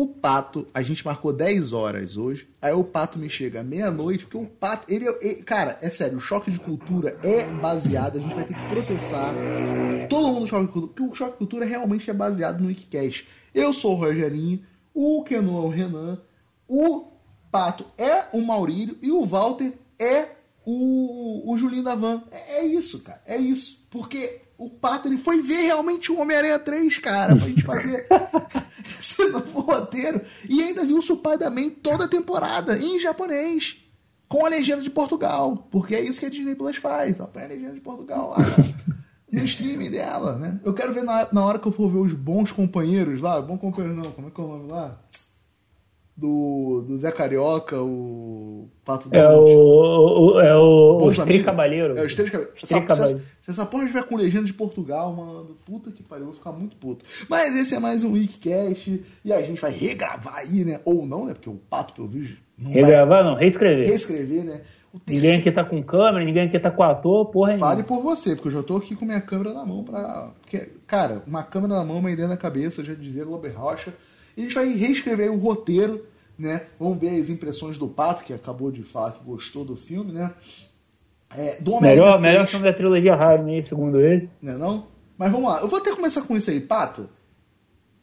O Pato, a gente marcou 10 horas hoje. Aí o Pato me chega meia-noite, porque o Pato, ele, ele, Cara, é sério, o choque de cultura é baseado, a gente vai ter que processar todo mundo no choque de cultura, porque o choque de cultura realmente é baseado no Wikicast. Eu sou o Rogerinho, o Kenon é o Renan, o Pato é o Maurílio e o Walter é o, o Julinho da Van. É, é isso, cara, é isso. Porque o Pato ele foi ver realmente o Homem-Aranha 3, cara, pra gente fazer esse novo roteiro. E ainda viu o Spider-Man toda a temporada, em japonês, com a legenda de Portugal. Porque é isso que a Disney Plus faz, ela põe a legenda de Portugal lá no streaming dela, né? Eu quero ver na, na hora que eu for ver os bons companheiros lá, bom companheiro não, como é que é o nome lá? Do, do Zé Carioca, o Pato É o, o, é o, o Estreio Cabalheiro. É o Cabalheiro. Estreio Cabalheiro. Se essa porra estiver com legenda de Portugal, mano, puta que pariu, eu vou ficar muito puto. Mas esse é mais um Wikicast e a gente vai regravar aí, né? Ou não, né? Porque o Pato, pelo vídeo, não Regravar vai... não, reescrever. Reescrever, né? Ninguém aqui tá com câmera, ninguém aqui tá com ator, porra Fale por você, porque eu já tô aqui com minha câmera na mão pra... Porque, cara, uma câmera na mão, uma ideia na cabeça, já dizia Globo Rocha. E a gente vai reescrever o roteiro né? Vamos ver as impressões do Pato, que acabou de falar que gostou do filme, né? É, do melhor, melhor filme da trilogia Raimi, segundo ele. Não é não? Mas vamos lá, eu vou até começar com isso aí, Pato.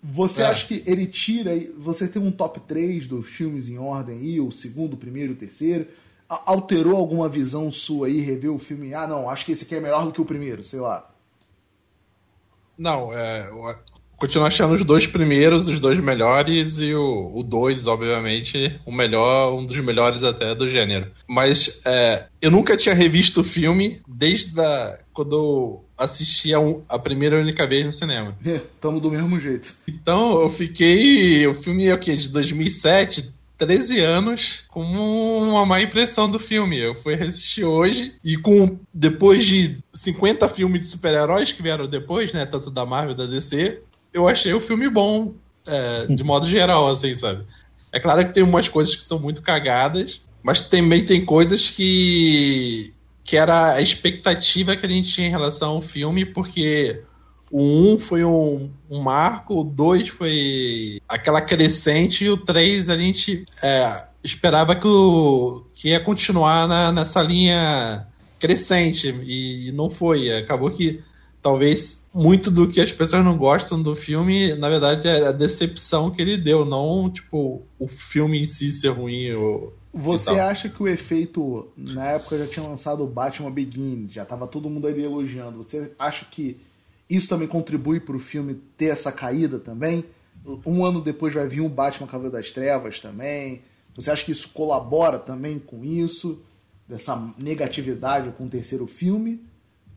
Você é. acha que ele tira. Você tem um top 3 dos filmes em ordem aí, o segundo, o primeiro, o terceiro? Alterou alguma visão sua aí, reveu o filme? Ah, não, acho que esse aqui é melhor do que o primeiro, sei lá. Não, é, continuo achando os dois primeiros os dois melhores e o, o dois, obviamente, o melhor, um dos melhores até do gênero. Mas é, eu nunca tinha revisto o filme desde a, quando eu assisti a, um, a primeira e única vez no cinema. É, tamo do mesmo jeito. Então eu fiquei. O filme é o quê? De 2007, 13 anos com uma má impressão do filme. Eu fui assistir hoje e com depois de 50 filmes de super-heróis que vieram depois, né, tanto da Marvel e da DC, eu achei o filme bom, é, de modo geral, assim, sabe? É claro que tem umas coisas que são muito cagadas, mas também tem coisas que que era a expectativa que a gente tinha em relação ao filme, porque o 1 um foi um, um marco, o 2 foi aquela crescente, e o 3 a gente é, esperava que, o, que ia continuar na, nessa linha crescente, e não foi. Acabou que talvez muito do que as pessoas não gostam do filme, na verdade, é a decepção que ele deu, não, tipo, o filme em si ser ruim ou. Você acha que o efeito. Na época já tinha lançado o Batman Begins, já tava todo mundo ali elogiando. Você acha que isso também contribui para o filme ter essa caída também? Um ano depois vai vir o Batman Cavaleiro das Trevas também. Você acha que isso colabora também com isso? Dessa negatividade com o terceiro filme?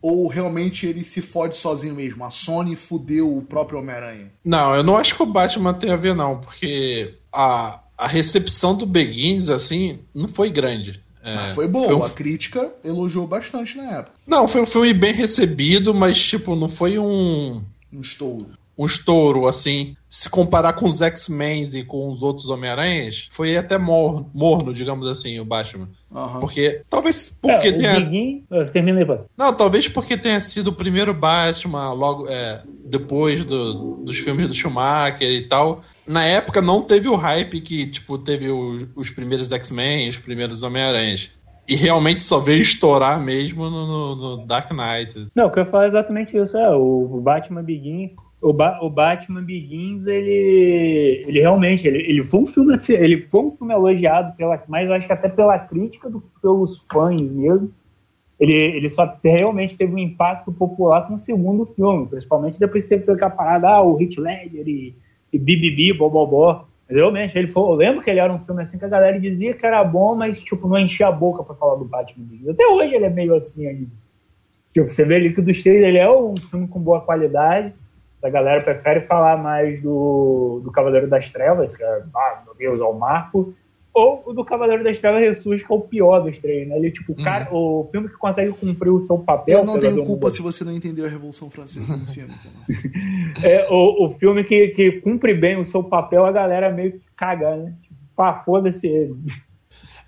Ou realmente ele se fode sozinho mesmo? A Sony fudeu o próprio Homem-Aranha? Não, eu não acho que o Batman tem a ver, não, porque a, a recepção do Begins, assim, não foi grande. É, foi boa, foi um... a crítica elogiou bastante na época. Não, foi um filme bem recebido, mas, tipo, não foi um. Um estouro. Um estouro, assim se comparar com os X-Men e com os outros Homem-Aranhas, foi até morno, morno, digamos assim, o Batman. Uhum. Porque. Talvez porque é, tenha. Diguinho, termina Não, talvez porque tenha sido o primeiro Batman, logo é, depois do, dos filmes do Schumacher e tal. Na época não teve o hype que, tipo, teve o, os primeiros X-Men, os primeiros Homem-Aranhas. E realmente só veio estourar mesmo no, no, no, Dark Knight. Não, o que eu falo é exatamente isso. É, o Batman Begin o, ba o Batman Begins, ele, ele realmente, ele, ele foi um filme, ele foi um filme elogiado pela, mas eu acho que até pela crítica do, pelos fãs mesmo. Ele, ele só realmente teve um impacto popular com o segundo filme, principalmente depois que teve toda aquela parada, ah, o Hit Ledger e, e Bibibi, Bobobó. Mas realmente, ele foi, eu lembro que ele era um filme assim que a galera dizia que era bom, mas tipo, não enchia a boca para falar do Batman Begins. Até hoje ele é meio assim ainda. Tipo, você vê ali que dos três ele é um filme com boa qualidade, a galera prefere falar mais do, do Cavaleiro das Trevas, que é, ah, meu Deus, é o Marco, ou o do Cavaleiro das Trevas Ressurge, que é o pior dos três, né? Ele, tipo, uhum. cara, o filme que consegue cumprir o seu papel. Eu não tenho culpa se você não entendeu a Revolução Francesa no filme. é, o, o filme que, que cumpre bem o seu papel, a galera meio que caga, né? Tipo, pá, foda-se ele.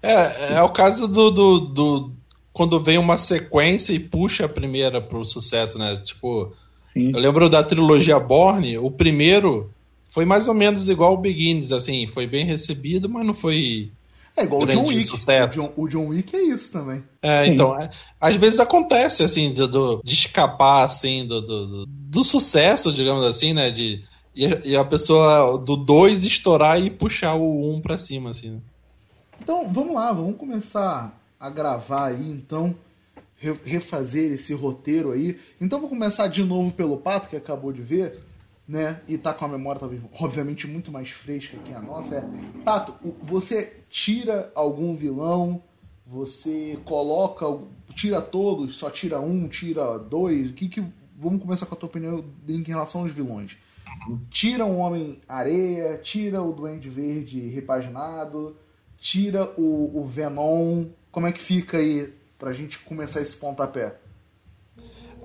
É, é o caso do, do, do, Quando vem uma sequência e puxa a primeira pro sucesso, né? Tipo, Sim. Eu lembro da trilogia Borne, o primeiro foi mais ou menos igual o Beginnings, assim, foi bem recebido, mas não foi é igual o John Wick. O John, o John, Wick é isso também. É, então, é, às vezes acontece, assim, de, de escapar, assim, do, do, do, sucesso, digamos assim, né? De, e, a pessoa do 2 estourar e puxar o 1 um pra cima, assim. Né? Então, vamos lá, vamos começar a gravar aí, então, refazer esse roteiro aí. Então, vou começar de novo pelo Pato, que acabou de ver né? E tá com a memória, talvez, obviamente, muito mais fresca que a nossa. É, Tato, você tira algum vilão, você coloca, tira todos, só tira um, tira dois. O que que. Vamos começar com a tua opinião em relação aos vilões. Tira o Homem-Areia, tira o Duende Verde repaginado, tira o, o Venom. Como é que fica aí pra gente começar esse pontapé?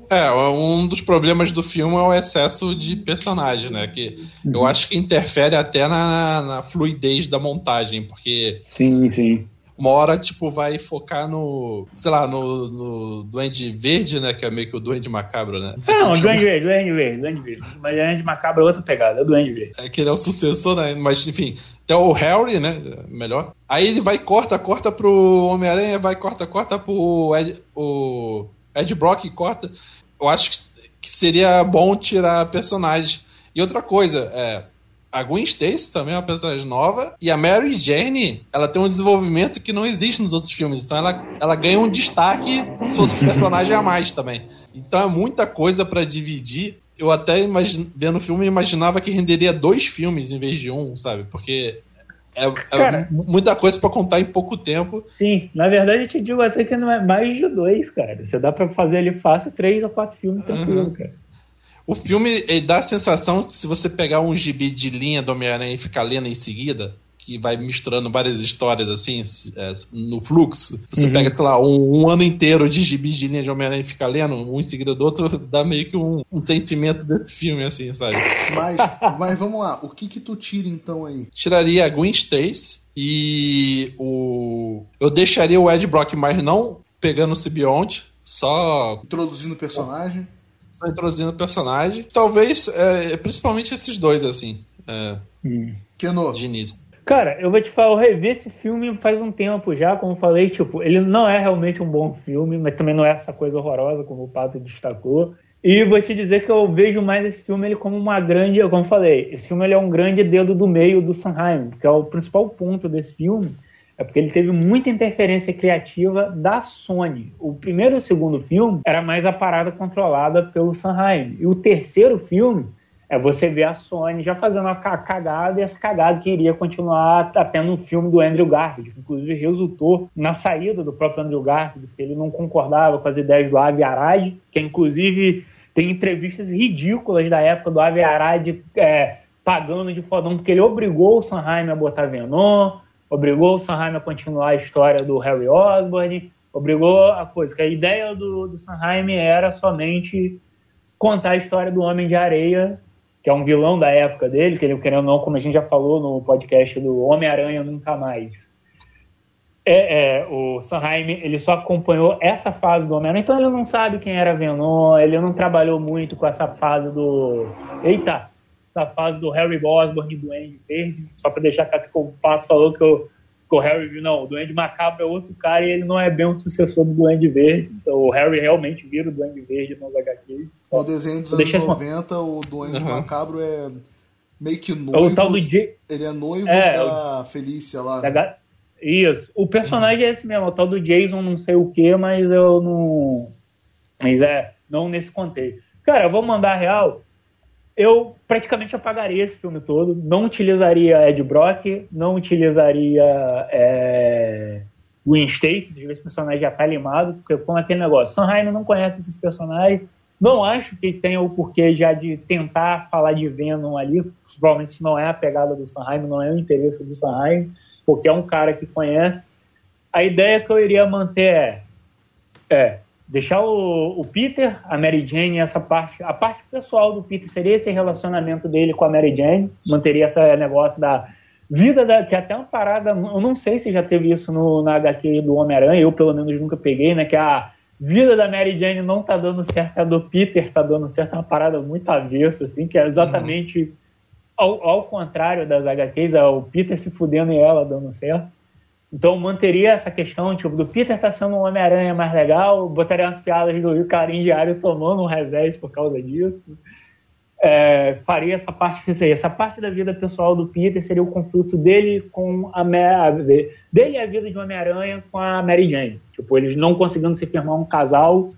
É, um dos problemas do filme é o excesso de personagem, né? Que eu acho que interfere até na, na fluidez da montagem, porque. Sim, sim. Uma hora, tipo, vai focar no. Sei lá, no, no Duende Verde, né? Que é meio que o Duende Macabro, né? Não, não Duende Verde, Duende Verde, Duende Verde. Mas Duende Macabro é outra pegada, é o Duende Verde. É que ele é o sucessor, né? Mas, enfim, até o Harry, né? Melhor. Aí ele vai corta, corta pro Homem-Aranha, vai corta, corta pro Ed, o Ed Brock, corta eu acho que seria bom tirar personagens. E outra coisa, é, a Gwen Stacy também é uma personagem nova. E a Mary Jane, ela tem um desenvolvimento que não existe nos outros filmes. Então ela, ela ganha um destaque se fosse personagem a mais também. Então é muita coisa para dividir. Eu até imagine, vendo o filme imaginava que renderia dois filmes em vez de um, sabe? Porque é, é cara, muita coisa para contar em pouco tempo. Sim, na verdade eu te digo até que não é mais de dois, cara. Você dá para fazer ali fácil três ou quatro filmes tranquilo, uhum. cara. O filme dá a sensação que se você pegar um gibi de linha do Homem-Aranha e ficar lendo em seguida, que vai misturando várias histórias assim é, no fluxo. Você uhum. pega, sei lá, um, um, ano inteiro de gibis de linha de Homem-Aranha e fica lendo, um em seguida do outro, dá meio que um, um sentimento desse filme, assim, sabe? Mas, mas vamos lá, o que que tu tira então aí? Tiraria a Gwen Stacy e o. Eu deixaria o Ed Brock, mas não pegando o Sibionte, só. Introduzindo o personagem. Só introduzindo o personagem. Talvez, é, principalmente esses dois, assim. É, hum. Keno. De início. Cara, eu vou te falar, eu revi esse filme faz um tempo já, como falei, tipo, ele não é realmente um bom filme, mas também não é essa coisa horrorosa como o Pato destacou. E vou te dizer que eu vejo mais esse filme ele como uma grande, como falei, esse filme ele é um grande dedo do meio do Sanheim, que é o principal ponto desse filme, é porque ele teve muita interferência criativa da Sony. O primeiro e o segundo filme era mais a parada controlada pelo Sanheim. E o terceiro filme é você ver a Sony já fazendo uma cagada e essa cagada que iria continuar até no filme do Andrew Garfield, que inclusive resultou na saída do próprio Andrew Garfield, porque ele não concordava com as ideias do Avi Arad, que inclusive tem entrevistas ridículas da época do Avi Arad é, pagando de fodão, porque ele obrigou o Sanheim a botar Venom, obrigou o Sanheim a continuar a história do Harry Osborn, obrigou a coisa, que a ideia do, do Sanheim era somente contar a história do Homem de Areia que é um vilão da época dele, que ele, querendo ou não, como a gente já falou no podcast do Homem-Aranha Nunca Mais. É, é, o Sanheim, ele só acompanhou essa fase do Homem-Aranha, então ele não sabe quem era Venom, ele não trabalhou muito com essa fase do... Eita! Essa fase do Harry Osborn e do Duende Verde, só para deixar claro que o Pato falou que eu o Harry, não, o Duende Macabro é outro cara e ele não é bem um sucessor do Duende Verde. Então o Harry realmente vira o Duende Verde nos HQs. No desenho dos anos 90, o Duende uhum. Macabro é meio que noivo. É o tal do J... Ele é noivo é, da Felícia lá. Da... Né? Isso. O personagem uhum. é esse mesmo, o tal do Jason não sei o que, mas eu não... Mas é, não nesse contexto. Cara, eu vou mandar real eu praticamente apagaria esse filme todo. Não utilizaria Ed Brock, não utilizaria é, Gwen Stacy, se esse personagem já tá limado, porque como aquele negócio, Sanheim não conhece esses personagens, não acho que tenha o porquê já de tentar falar de Venom ali, provavelmente isso não é a pegada do Sanheim, não é o interesse do Sanheim, porque é um cara que conhece. A ideia que eu iria manter é, é deixar o, o, Peter, a Mary Jane, essa parte, a parte pessoal do Peter seria esse relacionamento dele com a Mary Jane, manteria esse negócio da vida da, que é até uma parada, eu não sei se já teve isso no, na HQ do Homem-Aranha, eu pelo menos nunca peguei, né, que a vida da Mary Jane não tá dando certo, a do Peter tá dando certo, é uma parada muito avessa, assim, que é exatamente uhum. ao, ao contrário das HQs, é o Peter se fudendo e ela dando certo. Então manteria essa questão, tipo, do Peter tá sendo um Homem-Aranha mais legal, botaria umas piadas do Rio Carinho Diário tomando um revés por causa disso. É, faria essa parte. Essa parte da vida pessoal do Peter seria o conflito dele com a dele e a vida de Homem-Aranha com a Mary Jane. Tipo, eles não conseguindo se firmar um casal,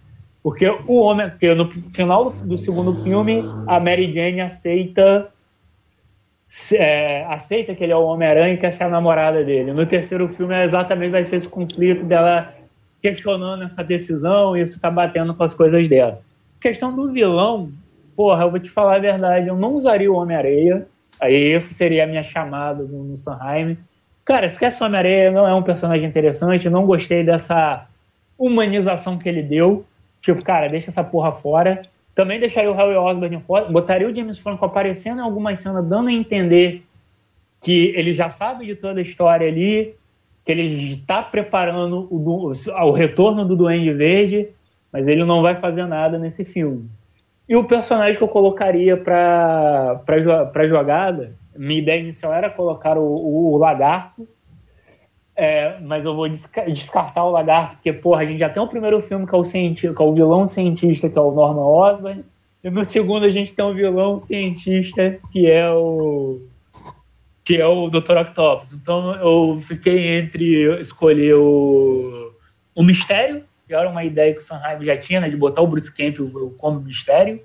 porque o homem, porque no final do segundo filme a Mary Jane aceita é, aceita que ele é o Homem-Aranha e quer ser a namorada dele. No terceiro filme, é exatamente vai ser esse conflito dela questionando essa decisão e isso está batendo com as coisas dela. questão do vilão, porra, eu vou te falar a verdade, eu não usaria o Homem-Areia. Aí isso seria a minha chamada no, no Sanheim. Cara, esquece o Homem-Areia, não é um personagem interessante, não gostei dessa humanização que ele deu. Tipo, cara, deixa essa porra fora. Também deixaria o Harry Osborn fora, botaria o James Franco aparecendo em alguma cena, dando a entender que ele já sabe de toda a história ali, que ele está preparando o, o, retorno do Duende Verde, mas ele não vai fazer nada nesse filme. E o personagem que eu colocaria para a jogada, minha ideia inicial era colocar o, o, o Lagarto, é, mas eu vou descartar o lagarto, porque, porra, a gente já tem o primeiro filme que é o, cientista, que é o vilão cientista, que é o Norman Osborn. E no segundo a gente tem o vilão cientista, que é o. que é o Dr. Octopus. Então eu fiquei entre escolher o. o mistério, que era uma ideia que o Sanheim já tinha, né, de botar o Bruce Campbell como mistério,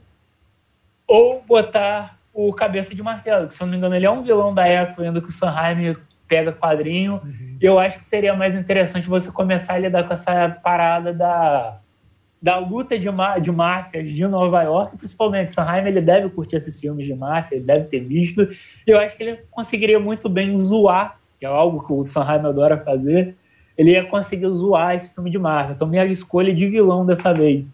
ou botar o Cabeça de Martelo, que se eu não me engano ele é um vilão da época ainda que o Sanheim pega quadrinho. Uhum. Eu acho que seria mais interessante você começar a lidar com essa parada da, da luta de, de máfias de Nova York, principalmente. Sanheim ele deve curtir esses filmes de máfia, ele deve ter visto. Eu acho que ele conseguiria muito bem zoar, que é algo que o Sanheim adora fazer. Ele ia conseguir zoar esse filme de máfia. Então, minha escolha de vilão dessa vez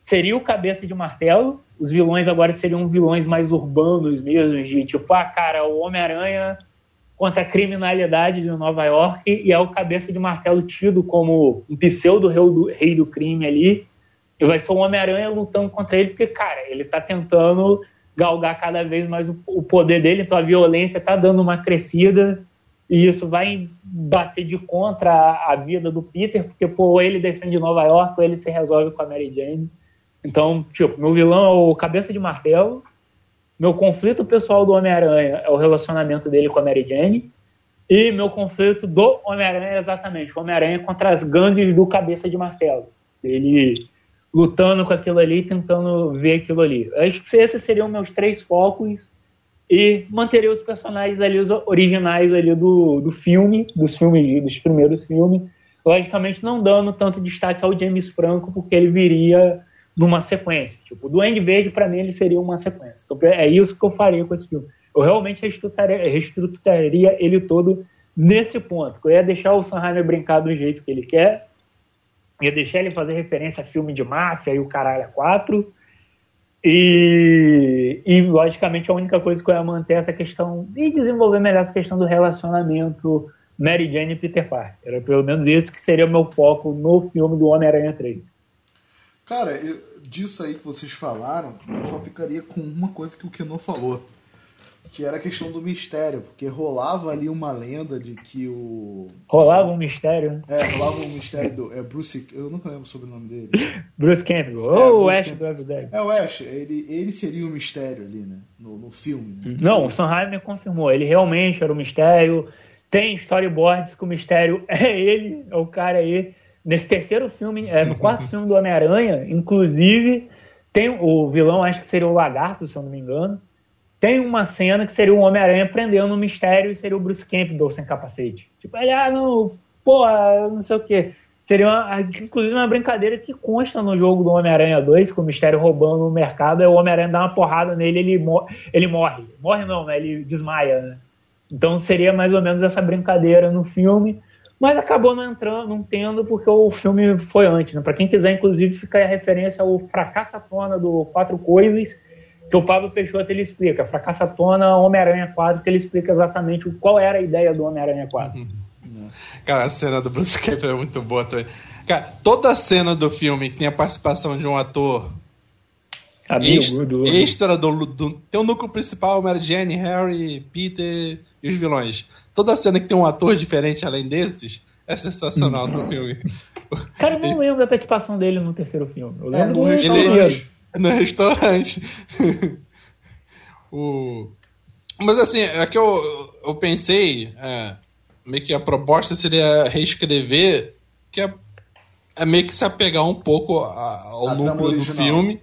seria o Cabeça de Martelo. Os vilões agora seriam vilões mais urbanos mesmo, de tipo, ah, cara, o Homem-Aranha contra a criminalidade de Nova York e é o cabeça de martelo tido como um pseudo rei do, rei do crime ali. E vai ser o Homem-Aranha lutando contra ele, porque, cara, ele tá tentando galgar cada vez mais o, o poder dele, então a violência tá dando uma crescida e isso vai bater de contra a, a vida do Peter, porque, pô, ele defende Nova York, ou ele se resolve com a Mary Jane. Então, tipo, meu vilão é o cabeça de martelo, meu conflito pessoal do Homem-Aranha é o relacionamento dele com a Mary Jane. E meu conflito do Homem-Aranha é exatamente o Homem-Aranha contra as gangues do Cabeça de Martelo. Ele lutando com aquilo ali, tentando ver aquilo ali. Acho que esses seriam meus três focos e manteria os personagens ali, os originais ali do, do filme, dos filmes, dos primeiros filmes. Logicamente não dando tanto destaque ao James Franco, porque ele viria numa sequência. Tipo, o Duende Verde, para mim, ele seria uma sequência. Então, é isso que eu faria com esse filme. Eu realmente reestruturaria, reestruturaria ele todo nesse ponto. Eu ia deixar o Sanheim brincar do jeito que ele quer, ia deixar ele fazer referência a filme de máfia e o caralho a quatro. E, e, logicamente, a única coisa que eu ia manter é essa questão e desenvolver melhor essa questão do relacionamento Mary Jane e Peter Parker. Era pelo menos esse que seria o meu foco no filme do Homem-Aranha 3. Cara, eu, disso aí que vocês falaram, eu só ficaria com uma coisa que o Kenon falou. Que era a questão do mistério, porque rolava ali uma lenda de que o. Rolava um mistério? É, rolava um mistério do. É Bruce. Eu nunca lembro sobre o nome dele. Bruce Campbell. É, ou o Ash do Evil É, o Ash. Ele, ele seria o mistério ali, né? No, no filme. Né? Não, o Sanheim me confirmou. Ele realmente era o mistério. Tem storyboards que o mistério é ele, é o cara aí. Nesse terceiro filme, é, no quarto filme do Homem-Aranha, inclusive, tem o vilão, acho que seria o Lagarto, se eu não me engano. Tem uma cena que seria o Homem-Aranha prendendo um mistério e seria o Bruce Campbell sem capacete. Tipo, ele, ah, não, porra, não sei o quê. Seria, uma, inclusive, uma brincadeira que consta no jogo do Homem-Aranha 2, com o mistério roubando o mercado, é o Homem-Aranha dá uma porrada nele ele, mor ele morre. Morre não, né? Ele desmaia, né? Então seria mais ou menos essa brincadeira no filme mas acabou não entrando, não tendo, porque o filme foi antes. Né? Para quem quiser, inclusive, fica a referência ao Fracassatona do Quatro Coisas, que o Pablo Peixoto ele explica. Fracassatona Homem-Aranha 4, que ele explica exatamente qual era a ideia do Homem-Aranha 4. Cara, a cena do Bruce Campbell é muito boa também. Cara, toda a cena do filme que tem a participação de um ator Amigo extra, do- extra do, do- Tem o núcleo principal, Mary Jane, Harry, Peter e os vilões. Toda cena que tem um ator diferente além desses é sensacional no filme. Cara, eu não lembro da participação dele no terceiro filme. Eu É, lembro no do restaurante. primeiro. No restaurante. o... Mas assim, é que eu, eu pensei, é, meio que a proposta seria reescrever, que é, é meio que se apegar um pouco a- ao A núcleo do filme.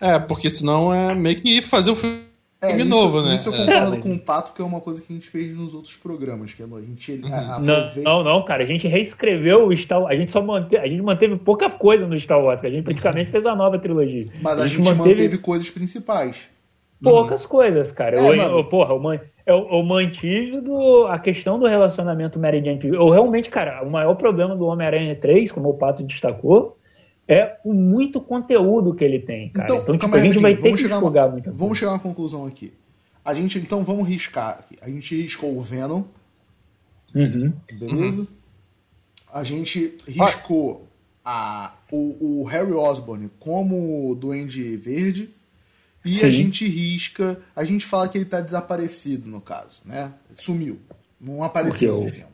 É, porque senão é meio que fazer um filme É, isso, novo, né? Isso eu É. concordo É. com o Pato, que é uma coisa que a gente fez nos outros programas, que é a gente a- Uhum. Não, aproveita... não, não, cara. A gente reescreveu o Star Wars. A gente só manteve, a gente manteve pouca coisa no Star Wars. que A gente praticamente fez a nova trilogia. Mas a, gente manteve... coisas principais. poucas coisas, cara. É, eu, eu- porra, eu, man- eu, eu mantive do, a questão do relacionamento Mary Jane. Eu realmente, cara, o maior problema do Homem-Aranha 3, como o Pato destacou, é o muito conteúdo que ele tem, cara. Então, tipo, calma a gente vai ter que chegar a uma- muita coisa. Vamos chegar a uma conclusão aqui. A gente, então, vamos riscar aqui. A gente riscou o Venom, Uhum. beleza? A gente riscou a, o, o Harry Osborn como o Duende Verde. E a Sim. gente risca. A gente fala que ele tá desaparecido, no caso, né? Sumiu. Não apareceu no filme.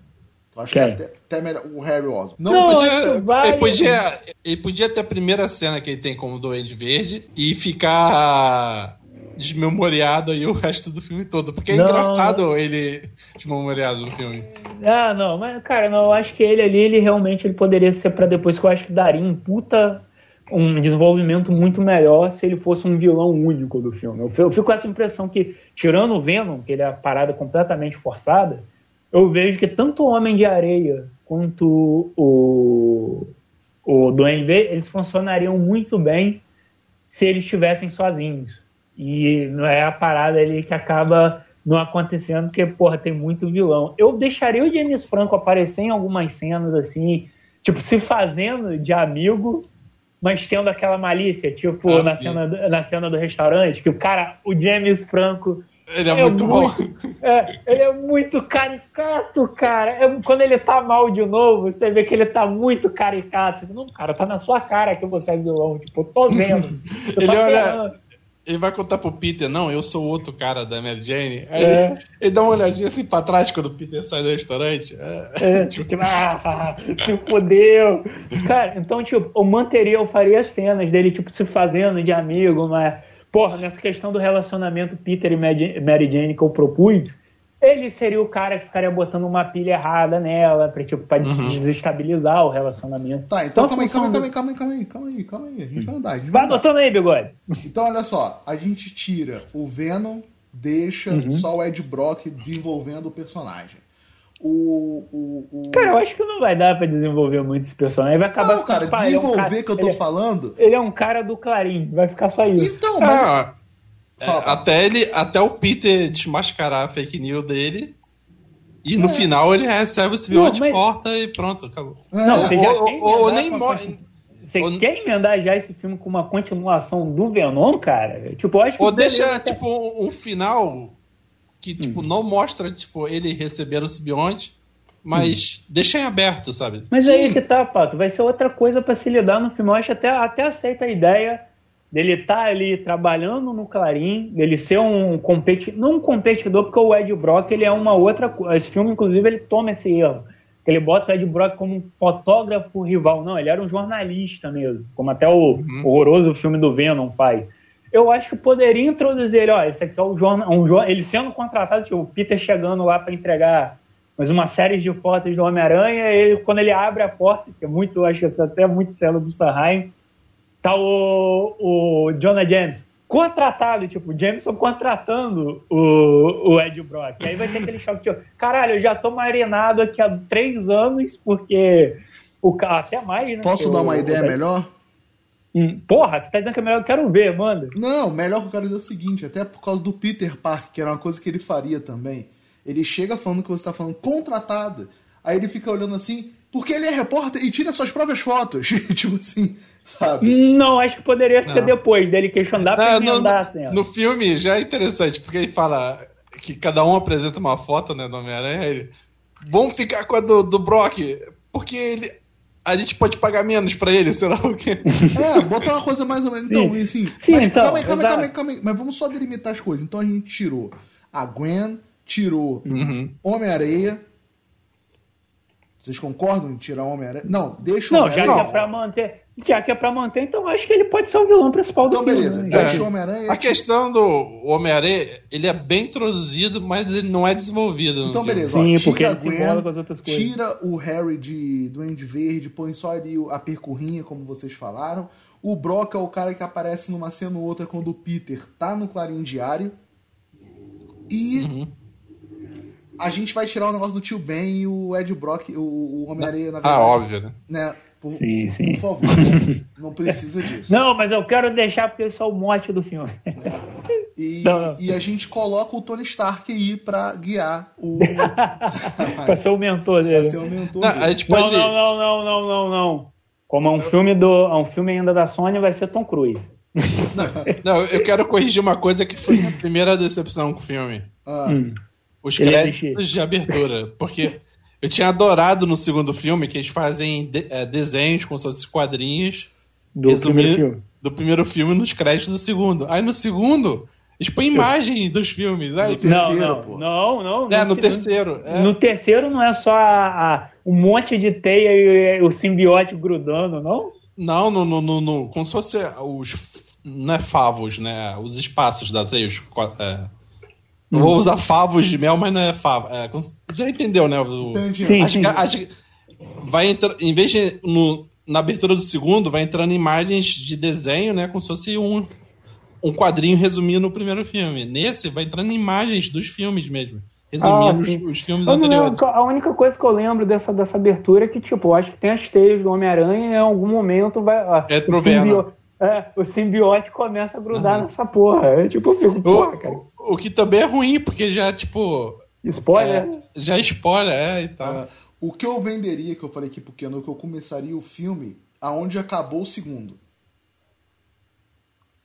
Eu acho que é Quem? até, até melhor. O Harry Osborn. Não, Não, Podia- acho válido. ele, podia, ele podia ter a primeira cena que ele tem como Duende Verde e ficar desmemoriado aí o resto do filme todo. Porque é Não. engraçado ele desmemoriado no filme. Ah, não, mas, cara, não, eu acho que ele ali, ele realmente ele poderia ser pra depois, que eu acho que daria um puta. um desenvolvimento muito melhor se ele fosse um vilão único do filme. Eu, eu fico com essa impressão que, tirando o Venom, que ele é a parada completamente forçada, eu vejo que tanto o Homem de Areia quanto o, o Duende Verde, eles funcionariam muito bem se eles estivessem sozinhos. E não é a parada ali que acaba não acontecendo, porque, porra, tem muito vilão. Eu deixaria o James Franco aparecer em algumas cenas, assim, tipo, se fazendo de amigo, mas tendo aquela malícia, tipo, Ah, na, sim. cena do, na cena do restaurante, que o cara, o James Franco. Ele é, muito bom. é, ele é muito caricato, cara. É, quando ele tá mal de novo, você vê que ele tá muito caricato. Você fala, não, cara, tá na sua cara que você é vilão. Tipo, eu tô vendo. Ele olha-. Ele vai contar pro Peter, não, eu sou outro cara da Mary Jane. Aí É. ele, ele dá uma olhadinha assim pra trás quando o Peter sai do restaurante. É, É, tipo, ah, se fodeu. Cara, então, tipo, eu manteria, eu faria cenas dele, tipo, se fazendo de amigo, mas, porra, nessa questão do relacionamento Peter e Mary Jane que eu propus, ele seria o cara que ficaria botando uma pilha errada nela, pra, tipo, pra Uhum. desestabilizar o relacionamento. Tá, então, calma aí, calma aí, do- calma aí, calma aí, calma aí, calma aí, calma aí. A gente vai andar, a gente vai Vai andar. anotando aí, bigode. Então, olha só, a gente tira o Venom, deixa Uhum. só o Ed Brock desenvolvendo o personagem. O. o, o... Cara, eu acho que não vai dar pra desenvolver muito esse personagem. Vai acabar não, cara, ele é um desenvolver cara- que eu tô ele é- falando. Ele é um cara do Clarim, vai ficar só isso. Então, mas. Ah, é, Fala. até, ele, até o Peter desmascarar a fake news dele. E no final ele recebe o civil Não, de mas- porta e pronto, acabou. Não, é, você já ou, quer ou- ou nem morre. Você Ou- quer emendar já esse filme com uma continuação do Venom, cara? Tipo, eu acho que Ou deixa, tipo, um, um final que, tipo, Hum. não mostra, tipo, ele recebendo o simbionte, mas deixa em aberto, sabe? Mas Sim. aí que tá, Pato. Vai ser outra coisa pra se lidar no filme. Eu acho até, até aceita a ideia dele estar ali trabalhando no Clarim, dele ser um competidor, não um competidor, porque o Ed Brock ele é uma outra coisa. Esse filme, inclusive, ele toma esse erro. Ele bota o Ed Brock como um fotógrafo rival. Não, ele era um jornalista mesmo, como até o horroroso filme do Venom faz. Eu acho que poderia introduzir ele, ó, esse aqui é o jornal, um, ele sendo contratado, tipo, o Peter chegando lá para entregar mas uma série de fotos do Homem-Aranha, ele, quando ele abre a porta, que é muito, acho que isso é até muito cena do Sanheim, tá o, o Jonah James contratado, tipo, o Jameson contratando o, o Ed Brock. E aí vai ter aquele choque, tipo, caralho, eu já tô marinado aqui há três anos, porque o cara, até mais, né? Posso dar uma o- ideia o- melhor? Hum, Porra, você tá dizendo que é melhor, eu quero ver, manda. Não, melhor que eu quero dizer é o seguinte, até por causa do Peter Parker, que era uma coisa que ele faria também. Ele chega falando que você tá falando contratado. Aí ele fica olhando assim, porque ele é repórter e tira suas próprias fotos. tipo assim, sabe? Não, acho que poderia ser Não. depois dele questionar pra Ah, no, emendar no- a cena. no filme já é interessante, porque ele fala que cada um apresenta uma foto né, do Homem-Aranha. Ele, Vamos ficar com a do, do Brock, porque ele, a gente pode pagar menos pra ele, sei lá o quê. É, botar uma coisa mais ou menos. Então, Sim. assim. Sim, mas então, calma aí, calma aí, calma aí, calma aí. Mas vamos só delimitar as coisas. Então a gente tirou a Gwen, tirou Uhum. Homem-Areia. Vocês concordam em tirar Homem-Areia? Não, deixa o Não, já que é pra manter. Já que é pra manter, então acho que ele pode ser o vilão principal do Então, filme. beleza. né? Já Deixa que- o Homem-Aranha. A questão do Homem-Aranha, ele é bem introduzido, mas ele não é desenvolvido. no Então, filme. beleza. ó, Sim, tira porque a ele se Gwen, com as outras coisas. Tira o Harry de Duende Verde, põe só ali a percurrinha, como vocês falaram. O Brock é o cara que aparece numa cena ou outra quando o Peter tá no Clarim Diário. E Uhum. a gente vai tirar o negócio do tio Ben e o Ed Brock, o, o Homem-Aranha, na Ah, verdade. óbvio, né? Né? Por, Sim, sim. por favor, não precisa disso. Não, mas eu quero deixar porque esse é o mote do filme. E, Não, não. e a gente coloca o Tony Stark aí pra guiar o. pra ser o mentor dele. pra ser o mentor Não, dele. a gente Não, pode. não, não, não, não, não, não. Como é um filme do, é um filme ainda da Sony, vai ser Tom Cruise. Não, eu quero corrigir uma coisa que foi a primeira decepção com o filme. Ah, Hum. Os créditos de abertura. Porque eu tinha adorado no segundo filme que eles fazem de- é, desenhos como se fossem quadrinhos Do Resumir- primeiro filme. do primeiro filme nos créditos do segundo. Aí no segundo, eles põem imagem dos filmes. Aí, No Não, terceiro, não, pô. não, não. é, no se- terceiro. É. No terceiro não é só a, a- um monte de teia e o simbiote grudando, não? Não, no, no, no, no- como se fosse os. Não é favos, né? Os espaços da teia. Os, é. Eu vou usar favos de mel, mas não é favo. É, você já entendeu, né? O. Sim. acho que, acho que vai entrar. Em vez de. No, na abertura do segundo, vai entrando imagens de desenho, né? Como se fosse um, um quadrinho resumindo o primeiro filme. Nesse, vai entrando imagens dos filmes mesmo. Resumindo Ah, os, sim. os filmes Eu não anteriores. lembro, a única coisa que eu lembro dessa, dessa abertura é que, tipo, eu acho que tem as teias do Homem-Aranha e em algum momento vai. É o, Trovena. É, o simbiote começa a grudar nessa porra. É, tipo, eu fico, porra, cara. O, o que também é ruim, porque já, tipo. Spoiler. é, já spoiler, é e tal. Ah, o que eu venderia, que eu falei aqui pro Keno, que eu começaria o filme aonde acabou o segundo.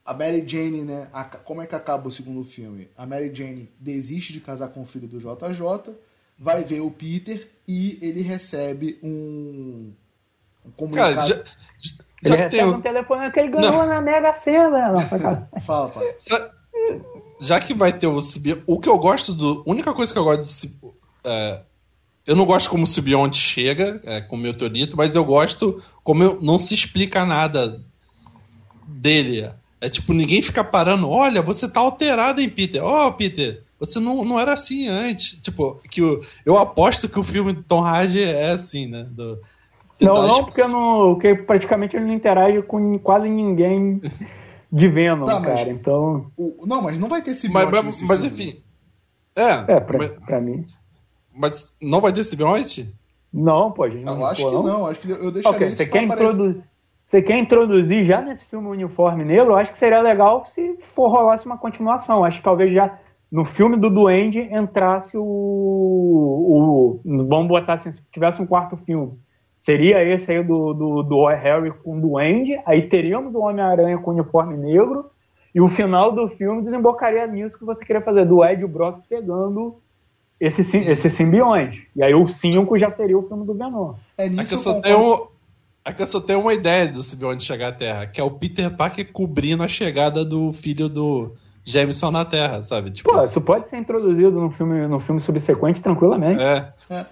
A Mary Jane, né? a- como é que acaba o segundo filme? A Mary Jane desiste de casar com o filho do JJ, vai ver o Peter e ele recebe um, um comunicado. Cara, já, Ele já que recebe tem. um telefone que ele ganhou na Mega Sena. Não. Fala, pai. Já que vai ter o Sibi- O que eu gosto do. A única coisa que eu gosto do. É, eu não gosto como o Sibionte chega, é, com o meteorito, mas eu gosto como eu- não se explica nada dele. É tipo, ninguém fica parando, olha, você tá alterado, hein, Peter? Ó, oh, Peter, você não, não era assim antes. Tipo, que o, eu aposto que o filme do Tom Hardy é assim, né? Do, Não, não, porque, não, porque praticamente ele não interage com quase ninguém de Venom, Tá, mas- cara. Então, O- não, mas não vai ter esse Mas, mas, mas, enfim. É, é, pra, mas, pra mim. mas não vai ter simbionte? Não, pô, gente. Eu acho pô, que não, acho que eu deixaria Ok, isso você quer, aparecer. introdu... você quer introduzir já nesse filme o uniforme negro? Eu acho que seria legal se for rolasse uma continuação. Acho que talvez já no filme do Duende entrasse o. o... Vamos botar assim, se tivesse um quarto filme. Seria esse aí do, do, do Harry com o Duende, aí teríamos o Homem-Aranha com o uniforme negro, e o final do filme desembocaria nisso que você queria fazer, do Ed Brock pegando esse, esse simbionte. E aí o 5 já seria o filme do Venom. É nisso eu eu só concordo. tenho, aqui eu só tenho uma ideia do simbionte chegar à Terra, que é o Peter Parker cobrindo a chegada do filho do Jameson na Terra, sabe? Tipo, Pô, isso pode ser introduzido no filme, no filme subsequente tranquilamente. é, É.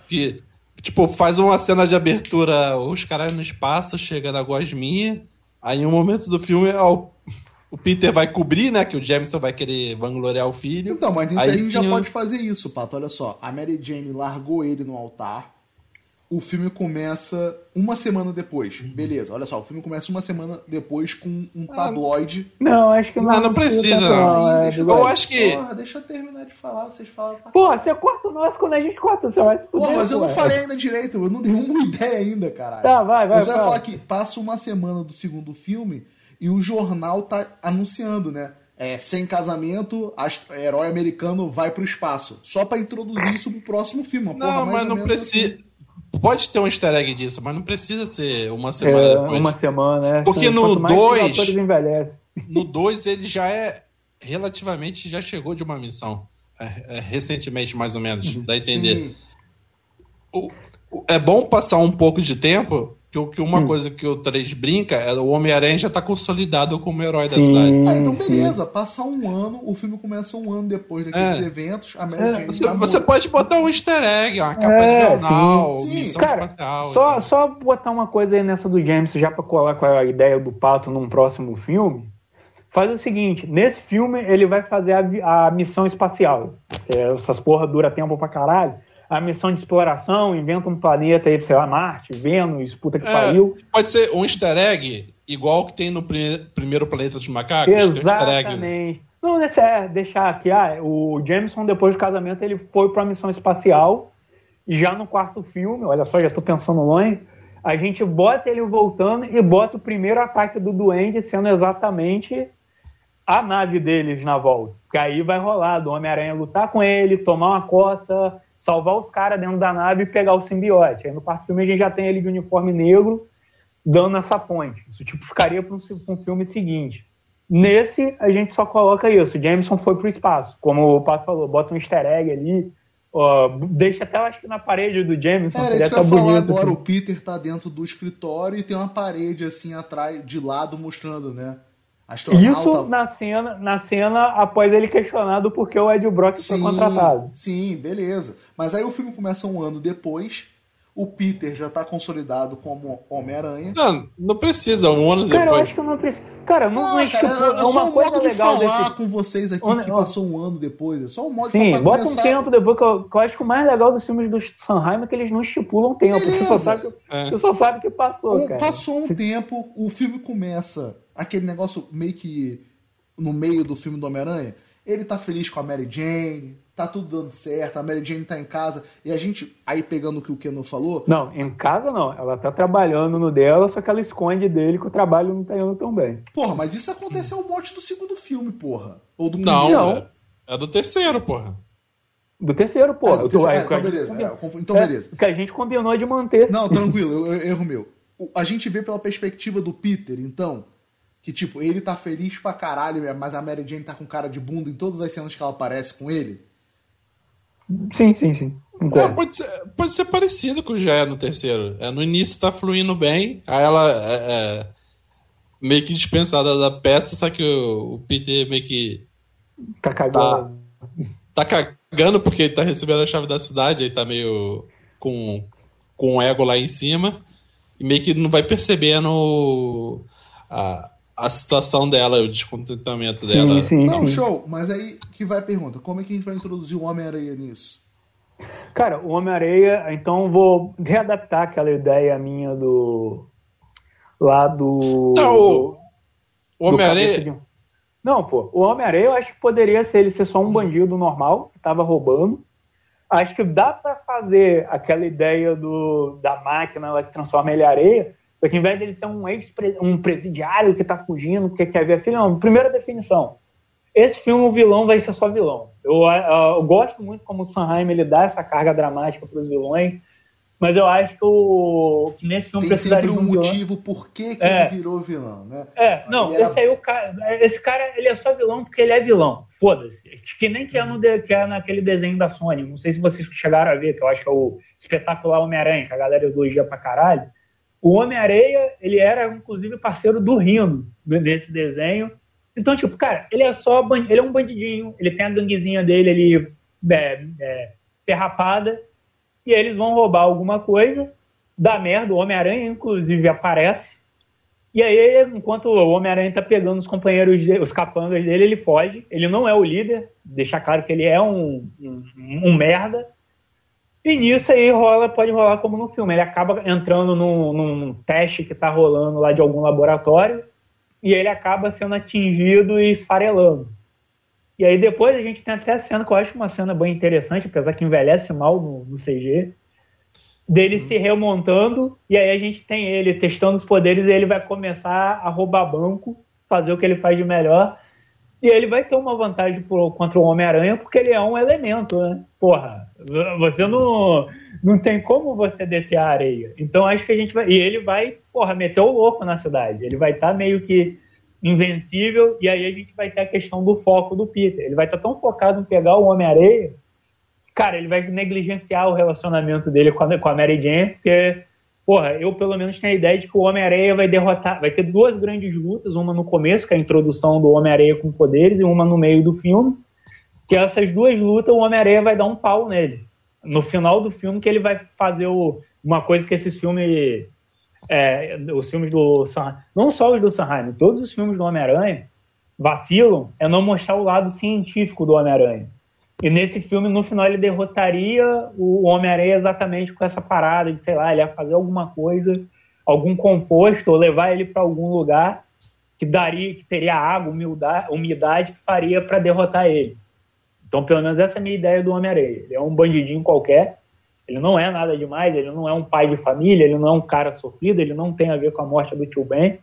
tipo, faz uma cena de abertura, os caras no espaço, chega na Gosminha, aí em um momento do filme ó, o, Peter vai cobrir, né, que o Jameson vai querer vangloriar o filho. Então, mas nisso Aí aí, a gente já eu- pode fazer isso, Pato. Olha só, a Mary Jane largou ele no altar. O filme começa uma semana depois. Beleza, olha só, o filme começa uma semana depois com um tabloide. Não, acho que não. Não, não precisa, não. é, deixa, eu acho que- Porra, deixa eu terminar de falar, vocês falam. pra- Pô, você corta o nosso quando a gente corta, você vai se Pô, fuder. mas eu não falei ainda direito, eu não dei uma ideia ainda, caralho. Tá, vai, vai, Eu só ia fala. falar que passa uma semana do segundo filme e o jornal tá anunciando, né? É, sem casamento, herói americano vai pro espaço. Só pra introduzir isso pro próximo filme. uma porra Não, mais mas não precisa. assim. Pode ter um easter egg disso, mas não precisa ser uma semana É, depois. uma semana, é. Porque no os atores envelhecem. No 2 ele já é relativamente já chegou de uma missão. É, é, recentemente, mais ou menos. Dá a entender. O- o- é bom passar um pouco de tempo que, que uma hum. coisa que o 3 brinca é o Homem-Aranha já tá consolidado como herói sim, da cidade. Ah, então beleza, sim. passa um ano, o filme começa um ano depois daqueles é. eventos, a Mary Jane você, tá você pode botar um easter egg, uma capa é, de jornal, sim. missão Cara, espacial. Só, então. só botar uma coisa aí nessa do James, já pra colar com a ideia do Pato num próximo filme, faz o seguinte, nesse filme ele vai fazer a, a missão espacial. Essas porra dura tempo pra caralho a missão de exploração, inventa um planeta aí, sei lá, Marte, Vênus, puta que é, pariu. Pode ser um easter egg, igual que tem no primeiro Planeta dos Macacos. Exatamente. Não, nesse, é, deixar aqui, ah, o Jameson, depois do casamento, ele foi para a missão espacial, e já no quarto filme, olha só, já estou pensando longe, a gente bota ele voltando e bota o primeiro ataque do Duende sendo exatamente a nave deles na volta. Que aí vai rolar do Homem-Aranha lutar com ele, tomar uma coça, salvar os caras dentro da nave e pegar o simbiote. Aí no quarto filme a gente já tem ele de uniforme negro dando essa ponte. Isso tipo ficaria para um, um, filme seguinte. Nesse a gente só coloca isso. Jameson foi para o espaço, como o Pato falou, bota um Easter egg ali. Deixa até, acho que na parede do Jameson. Era isso que eu ia falar agora. Assim. O Peter tá dentro do escritório e tem uma parede assim atrás, de lado, mostrando, né? Astronauta... Isso na cena, na cena após ele questionado por que o Ed Brock sim, foi contratado. Sim, beleza. Mas aí o filme começa um ano depois. O Peter já tá consolidado como Homem-Aranha. Não, não precisa, um ano depois. Cara, eu acho que não precisa. Cara, não, não, cara, é, é uma um coisa modo legal de falar desse... com vocês aqui que passou um ano depois. É só um modo Sim, de bota começar... um tempo depois, que eu, que eu, acho que o mais legal dos filmes do Sanheim é que eles não estipulam tempo. Você só, sabe, é. você só sabe que passou, um, cara. Passou um tempo, o filme começa aquele negócio meio que no meio do filme do Homem-Aranha. Ele tá feliz com a Mary Jane, tá tudo dando certo, a Mary Jane tá em casa, e a gente, aí pegando o que o Kenan falou. Não, em casa não, ela tá trabalhando no dela, só que ela esconde dele que o trabalho não tá indo tão bem. Porra, mas isso acontece ao mote do segundo filme, porra. Ou do primeiro. Não, é, é do terceiro, porra. Do terceiro, porra. É, do terceiro, é, então, beleza, é, então beleza. Que a gente combinou de manter. Não, tranquilo, eu, eu, erro meu. A gente vê pela perspectiva do Peter, então, que, tipo, ele tá feliz pra caralho, mas a Mary Jane tá com cara de bunda em todas as cenas que ela aparece com ele. Sim, sim, sim. É, pode, ser, pode ser parecido com o já é no terceiro. É, no início tá fluindo bem, aí ela é, é meio que dispensada da peça, só que o, o Peter meio que. Tá cagando. Tá, tá, cagando porque ele tá recebendo a chave da cidade, aí tá meio com, com o ego lá em cima, e meio que não vai percebendo a, a situação dela, o descontentamento sim, dela. Sim, Não, sim. show. Mas aí que vai a pergunta: como é que a gente vai introduzir o Homem-Areia nisso? Cara, o Homem-Areia, então vou readaptar aquela ideia minha do. lá do. Não, o, Homem-Areia. De... Não, pô, o Homem-Areia eu acho que poderia ser ele ser só um bandido normal que tava roubando. Acho que dá para fazer aquela ideia do, da máquina lá que transforma ele em areia, só que ao invés de ele ser um ex um presidiário que está fugindo porque quer ver a filha, não. Primeira definição. Esse filme, o vilão vai ser só vilão. Eu, eu, gosto muito como o Sanheim ele dá essa carga dramática para os vilões, mas eu acho que, o, que nesse filme Tem precisaria sempre um, um motivo por que, que é. ele virou vilão, né? É, não, esse aí o cara, esse cara ele é só vilão porque ele é vilão. Foda-se. Que nem que é, no, que é naquele desenho da Sony. Não sei se vocês chegaram a ver, que eu acho que é o espetacular Homem-Aranha, que a galera elogia pra caralho. O Homem-Areia, ele era, inclusive, parceiro do Rino nesse desenho. Então, tipo, cara, ele é só ele é um bandidinho, ele tem a ganguezinha dele ali é, é, perrapada, e eles vão roubar alguma coisa, dá merda, o Homem-Aranha, inclusive, aparece. E aí, enquanto o Homem-Aranha tá pegando os companheiros, de, os capangas dele, ele foge. Ele não é o líder, deixa claro que ele é um, um, um merda. E nisso aí rola, pode rolar como no filme. Ele acaba entrando num, num teste que está rolando lá de algum laboratório e ele acaba sendo atingido e esfarelando. E aí depois a gente tem até a cena que eu acho uma cena bem interessante, apesar que envelhece mal no, no CG, dele uhum. se remontando, e aí a gente tem ele testando os poderes e ele vai começar a roubar banco, fazer o que ele faz de melhor, e ele vai ter uma vantagem por, contra o Homem-Aranha porque ele é um elemento, né? Porra, você não, não tem como você deter a areia. Então acho que a gente vai. E ele vai, porra, meter o louco na cidade. Ele vai estar tá meio que invencível, e aí a gente vai ter a questão do foco do Peter. Ele vai estar tá tão focado em pegar o Homem-Areia, cara, ele vai negligenciar o relacionamento dele com a, com a Mary Jane, porque porra, eu pelo menos tenho a ideia de que o Homem-Aranha vai derrotar, vai ter duas grandes lutas, uma no começo, que é a introdução do Homem-Aranha com poderes, e uma no meio do filme, que essas duas lutas o Homem-Aranha vai dar um pau nele. No final do filme que ele vai fazer o, uma coisa que esses filmes, é, os filmes do Sam, não só os do Sanheim, todos os filmes do Homem-Aranha vacilam, é não mostrar o lado científico do Homem-Aranha. E nesse filme, no final, ele derrotaria o Homem-Aranha exatamente com essa parada de, sei lá, ele ia fazer alguma coisa, algum composto, ou levar ele para algum lugar que daria, que teria água, umidade, umidade que faria para derrotar ele. Então, pelo menos essa é a minha ideia do Homem-Aranha. Ele é um bandidinho qualquer, ele não é nada demais, ele não é um pai de família, ele não é um cara sofrido, ele não tem a ver com a morte do tio Ben.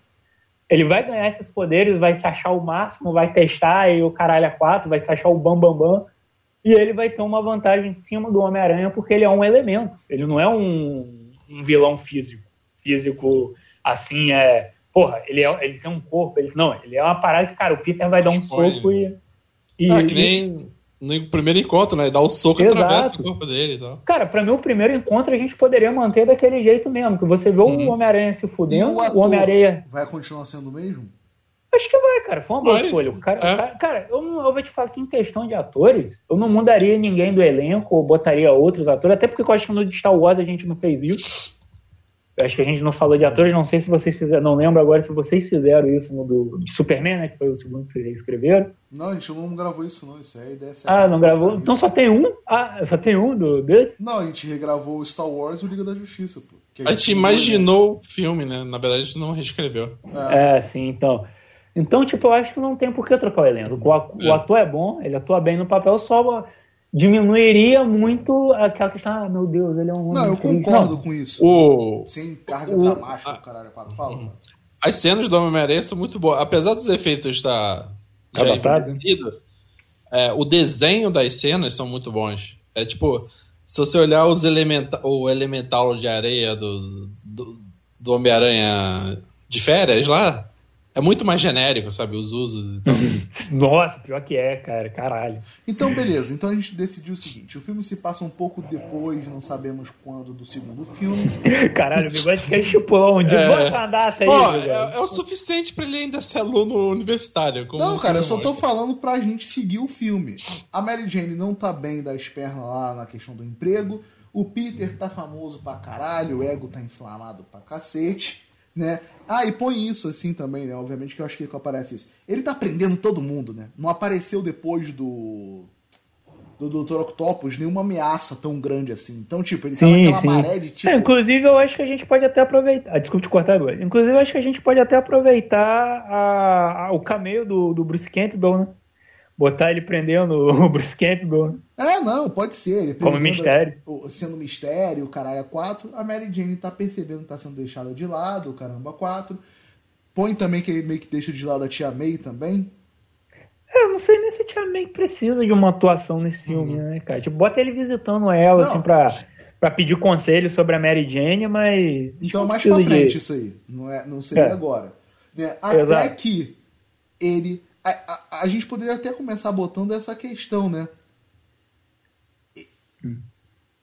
Ele vai ganhar esses poderes, vai se achar o máximo, vai testar e o caralho a quatro, vai se achar o bam bam bam e ele vai ter uma vantagem em cima do Homem-Aranha porque ele é um elemento. Ele não é um, um vilão físico. Físico assim é. Porra, ele, é, ele tem um corpo. Ele, não, ele é uma parada que, cara, o Peter vai dar um Spoiler. soco e. e ah, que nem no primeiro encontro, né? Dá o um soco e atravessa o corpo dele e tal. Cara, pra mim, o primeiro encontro a gente poderia manter daquele jeito mesmo. Que você vê uhum. o Homem-Aranha se fudendo, o, o Homem-Aranha. Vai continuar sendo o mesmo? Acho que vai, cara. Foi uma boa vai. escolha. O cara, é. o cara, cara, eu, eu vou te falar que em questão de atores, eu não mudaria ninguém do elenco ou botaria outros atores, até porque eu acho que no Star Wars a gente não fez isso. Eu acho que a gente não falou de atores, não sei se vocês fizeram, não lembro agora se vocês fizeram isso no do de Superman, né? Que foi o segundo que vocês escreveram. Não, a gente não gravou isso, não. Isso é a ideia. Ah, não gravou? Então só tem um? Ah, só tem um do, desse? Não, a gente regravou o Star Wars e o Liga da Justiça, pô. A, a, gente imaginou o filme, né? Na verdade, a gente não reescreveu. É, é sim, então. Então, tipo, eu acho que não tem por que trocar o elenco. O, o ator é bom, ele atua bem no papel, só diminuiria muito aquela questão, ah, meu Deus, ele é um Não, eu concordo não. com isso. O... Sem carga o... macho, a... caralho, quatro. Fala, uhum. As cenas do Homem-Aranha são muito boas. Apesar dos efeitos estar já é, o desenho das cenas são muito bons. É tipo, se você olhar os elementa o elemental de areia do, do, do Homem-Aranha de férias lá, é muito mais genérico, sabe? Os usos e tal. Nossa, pior que é, cara. Caralho. Então, beleza. Então a gente decidiu o seguinte: o filme se passa um pouco depois, não sabemos quando, do segundo filme. Caralho, o bigode quer estipular um dia. É. Bota data aí, Ó, é, é, o suficiente pra ele ainda ser aluno universitário. não, cara, eu só tô falando pra gente seguir o filme. A Mary Jane não tá bem das pernas lá na questão do emprego. O Peter tá famoso pra caralho, o ego tá inflamado pra cacete né? Ah, e põe isso assim também, né? Obviamente que eu acho que aparece isso. Ele tá prendendo todo mundo, né? Não apareceu depois do do Dr. Octopus nenhuma ameaça tão grande assim. Então, tipo, ele sim, tá naquela sim. maré de tipo. É, inclusive, eu acho que a gente pode até aproveitar. Ah, desculpa te cortar agora. Inclusive, eu acho que a gente pode até aproveitar a, a, o cameo do, do Bruce Campbell, né? Botar ele prendendo o Bruce Campbell. É, não, pode ser. Ele Como mistério. Sendo mistério, o caralho é 4. A Mary Jane tá percebendo que tá sendo deixada de lado, o caramba 4. Põe também que ele meio que deixa de lado a Tia May também. É, eu não sei nem se a Tia May precisa de uma atuação nesse filme, uhum. né, cara? Tipo, bota ele visitando ela, não. assim, pra, pra pedir conselho sobre a Mary Jane, mas. Então, mais pra frente de... isso aí. Não, é, não seria é. agora. Né? Até Exato. que ele a, a, a, gente poderia até começar botando essa questão, né?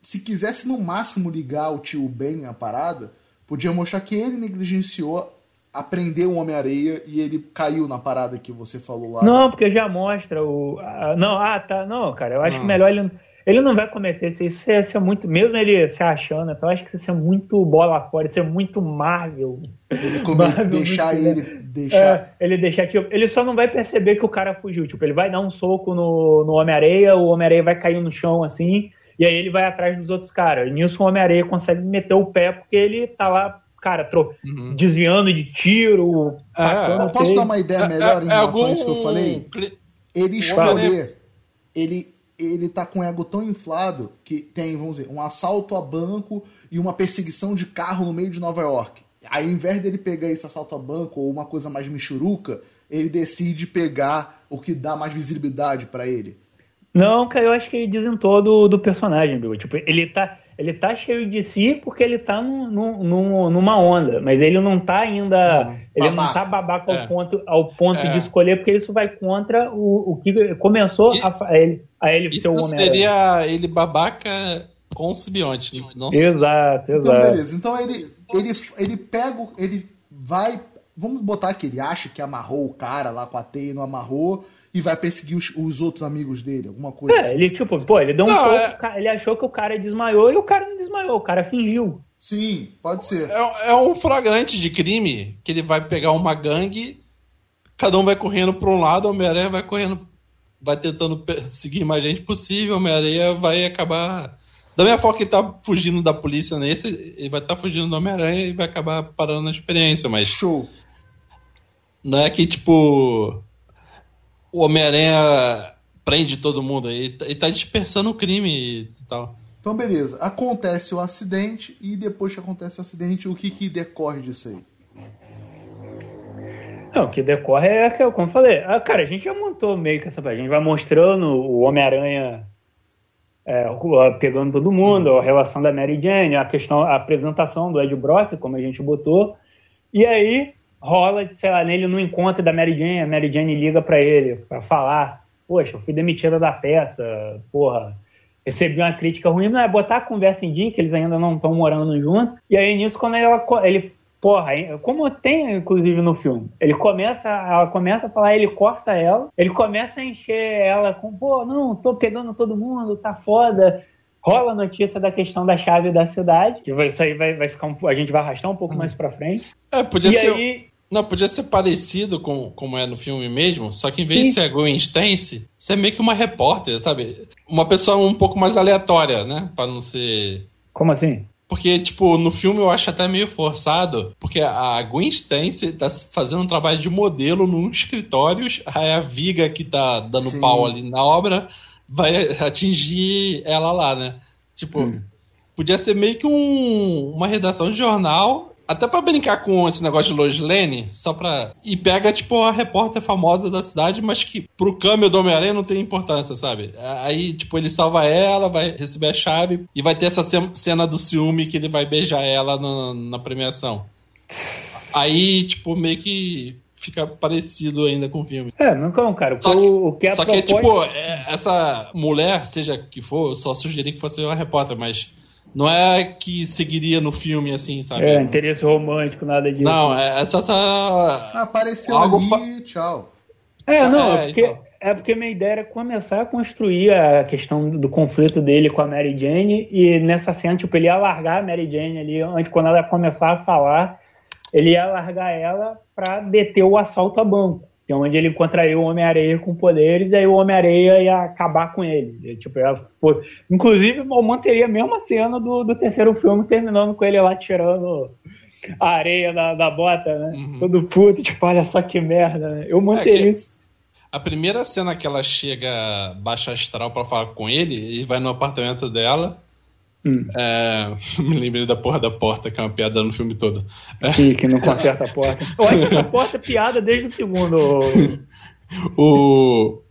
Se quisesse no máximo ligar o tio Ben à parada, podia mostrar que ele negligenciou aprender o Homem-Areia e ele caiu na parada que você falou lá. Não, porque já mostra o. não, ah, tá. Não, cara, eu acho não. que melhor ele ele não vai cometer isso. Isso ia ser muito. Mesmo ele se achando, então eu acho que isso ia ser muito bola fora, isso é muito Marvel. Ele come, Marvel deixar ele. Deixar... É, ele deixar, tipo, ele só não vai perceber que o cara fugiu. Tipo, ele vai dar um soco no, no Homem-Areia, o Homem-Areia vai cair no chão assim, e aí ele vai atrás dos outros caras. E nisso o Homem-Areia consegue meter o pé porque ele tá lá cara, tro... uhum. desviando de tiro. É, posso dar uma ideia melhor é, em relação algum... a isso que eu falei? Ele escolher. Ele ele tá com o ego tão inflado que tem, vamos dizer, um assalto a banco e uma perseguição de carro no meio de Nova York. Aí, ao invés dele pegar esse assalto a banco ou uma coisa mais michuruca, ele decide pegar o que dá mais visibilidade para ele. Não, cara, eu acho que dizem todo do personagem, viu? Tipo, ele tá, ele tá cheio de si porque ele tá num, num, numa onda, mas ele não tá ainda. Hum, ele não tá babaca ao é. ponto, ao ponto é. de escolher, porque isso vai contra o, o que começou e, a, a, ele, a ele ser o homem. Seria ele babaca com o simbionte. Não exato, exato. Então, beleza. Então ele, ele, ele pega, ele vai. Vamos botar que ele acha que amarrou o cara lá com a teia e não amarrou e vai perseguir os, os outros amigos dele, alguma coisa é, assim. ele tipo, pô, ele deu um não, é... ele achou que o cara desmaiou e o cara não desmaiou, o cara fingiu. Sim, pode ser. É, é um flagrante de crime que ele vai pegar uma gangue, cada um vai correndo para um lado, o Homem-Aranha vai correndo, vai tentando seguir mais gente possível, o Homem-Aranha vai acabar da mesma forma que ele tá fugindo da polícia nesse, ele vai estar tá fugindo do Homem-Aranha e vai acabar parando na experiência, mas. Show! Não é que, tipo. O Homem-Aranha prende todo mundo, ele, ele tá dispersando o crime e tal. Então, beleza. Acontece o acidente e depois que acontece o acidente, o que, que decorre disso aí? Não, o que decorre é, como eu falei, ah, cara, a gente já montou meio que essa. A gente vai mostrando o Homem-Aranha é, pegando todo mundo, a relação da Mary Jane, a questão, a apresentação do Ed Brock, como a gente botou, e aí rola, sei lá, nele no encontro da Mary Jane, a Mary Jane liga para ele para falar, poxa, eu fui demitida da peça, porra, recebi uma crítica ruim, não é botar a conversa em dia, que eles ainda não estão morando juntos, e aí nisso quando ela, ele Porra, como tem inclusive no filme, ele começa, ela começa a falar, ele corta ela, ele começa a encher ela com, pô, não, tô pegando todo mundo, tá foda. Rola a notícia da questão da chave da cidade, que isso aí vai, vai ficar um, a gente vai arrastar um pouco mais pra frente. É, podia e ser. Aí, não, podia ser parecido com como é no filme mesmo, só que em vez Sim. de ser a Gwen Stacy, você é meio que uma repórter, sabe? Uma pessoa um pouco mais aleatória, né? Pra não ser. Como assim? Porque, tipo, no filme eu acho até meio forçado, porque a Gwen Stacy tá fazendo um trabalho de modelo num escritório, aí a Viga que tá dando Sim. pau ali na obra vai atingir ela lá, né? Tipo, hum. podia ser meio que um, uma redação de jornal até pra brincar com esse negócio de Lois Lane, só pra. E pega, tipo, a repórter famosa da cidade, mas que pro câmbio do Homem-Aranha não tem importância, sabe? Aí, tipo, ele salva ela, vai receber a chave e vai ter essa cena do ciúme que ele vai beijar ela na, na premiação. Aí, tipo, meio que fica parecido ainda com o filme. É, não, cara. Só que, o que é só que tipo, é, essa mulher, seja que for, eu só sugeri que fosse uma repórter, mas não é que seguiria no filme assim, sabe? É, interesse romântico, nada disso. Não, é, é só essa. Ah, apareceu Algo ali, fa... tchau. É, tchau, não, é, porque, então. é porque minha ideia era começar a construir a questão do conflito dele com a Mary Jane e nessa cena, tipo, ele ia largar a Mary Jane ali, antes, quando ela começar a falar, ele ia largar ela pra deter o assalto a banco que é onde ele encontraria o Homem-Areia com poderes, e aí o Homem-Areia ia acabar com ele. ele tipo, foi... Inclusive, eu manteria a mesma cena do, do terceiro filme, terminando com ele lá tirando a areia da, da bota, né? Uhum. Todo puto, tipo, olha só que merda, né? Eu manteria é isso. A primeira cena que ela chega baixa astral para falar com ele, e vai no apartamento dela, Hum. É, me lembrei da porra da porta, que é uma piada no filme todo. Sim, que não conserta a porta. Eu acho que a porta é piada desde o segundo. o...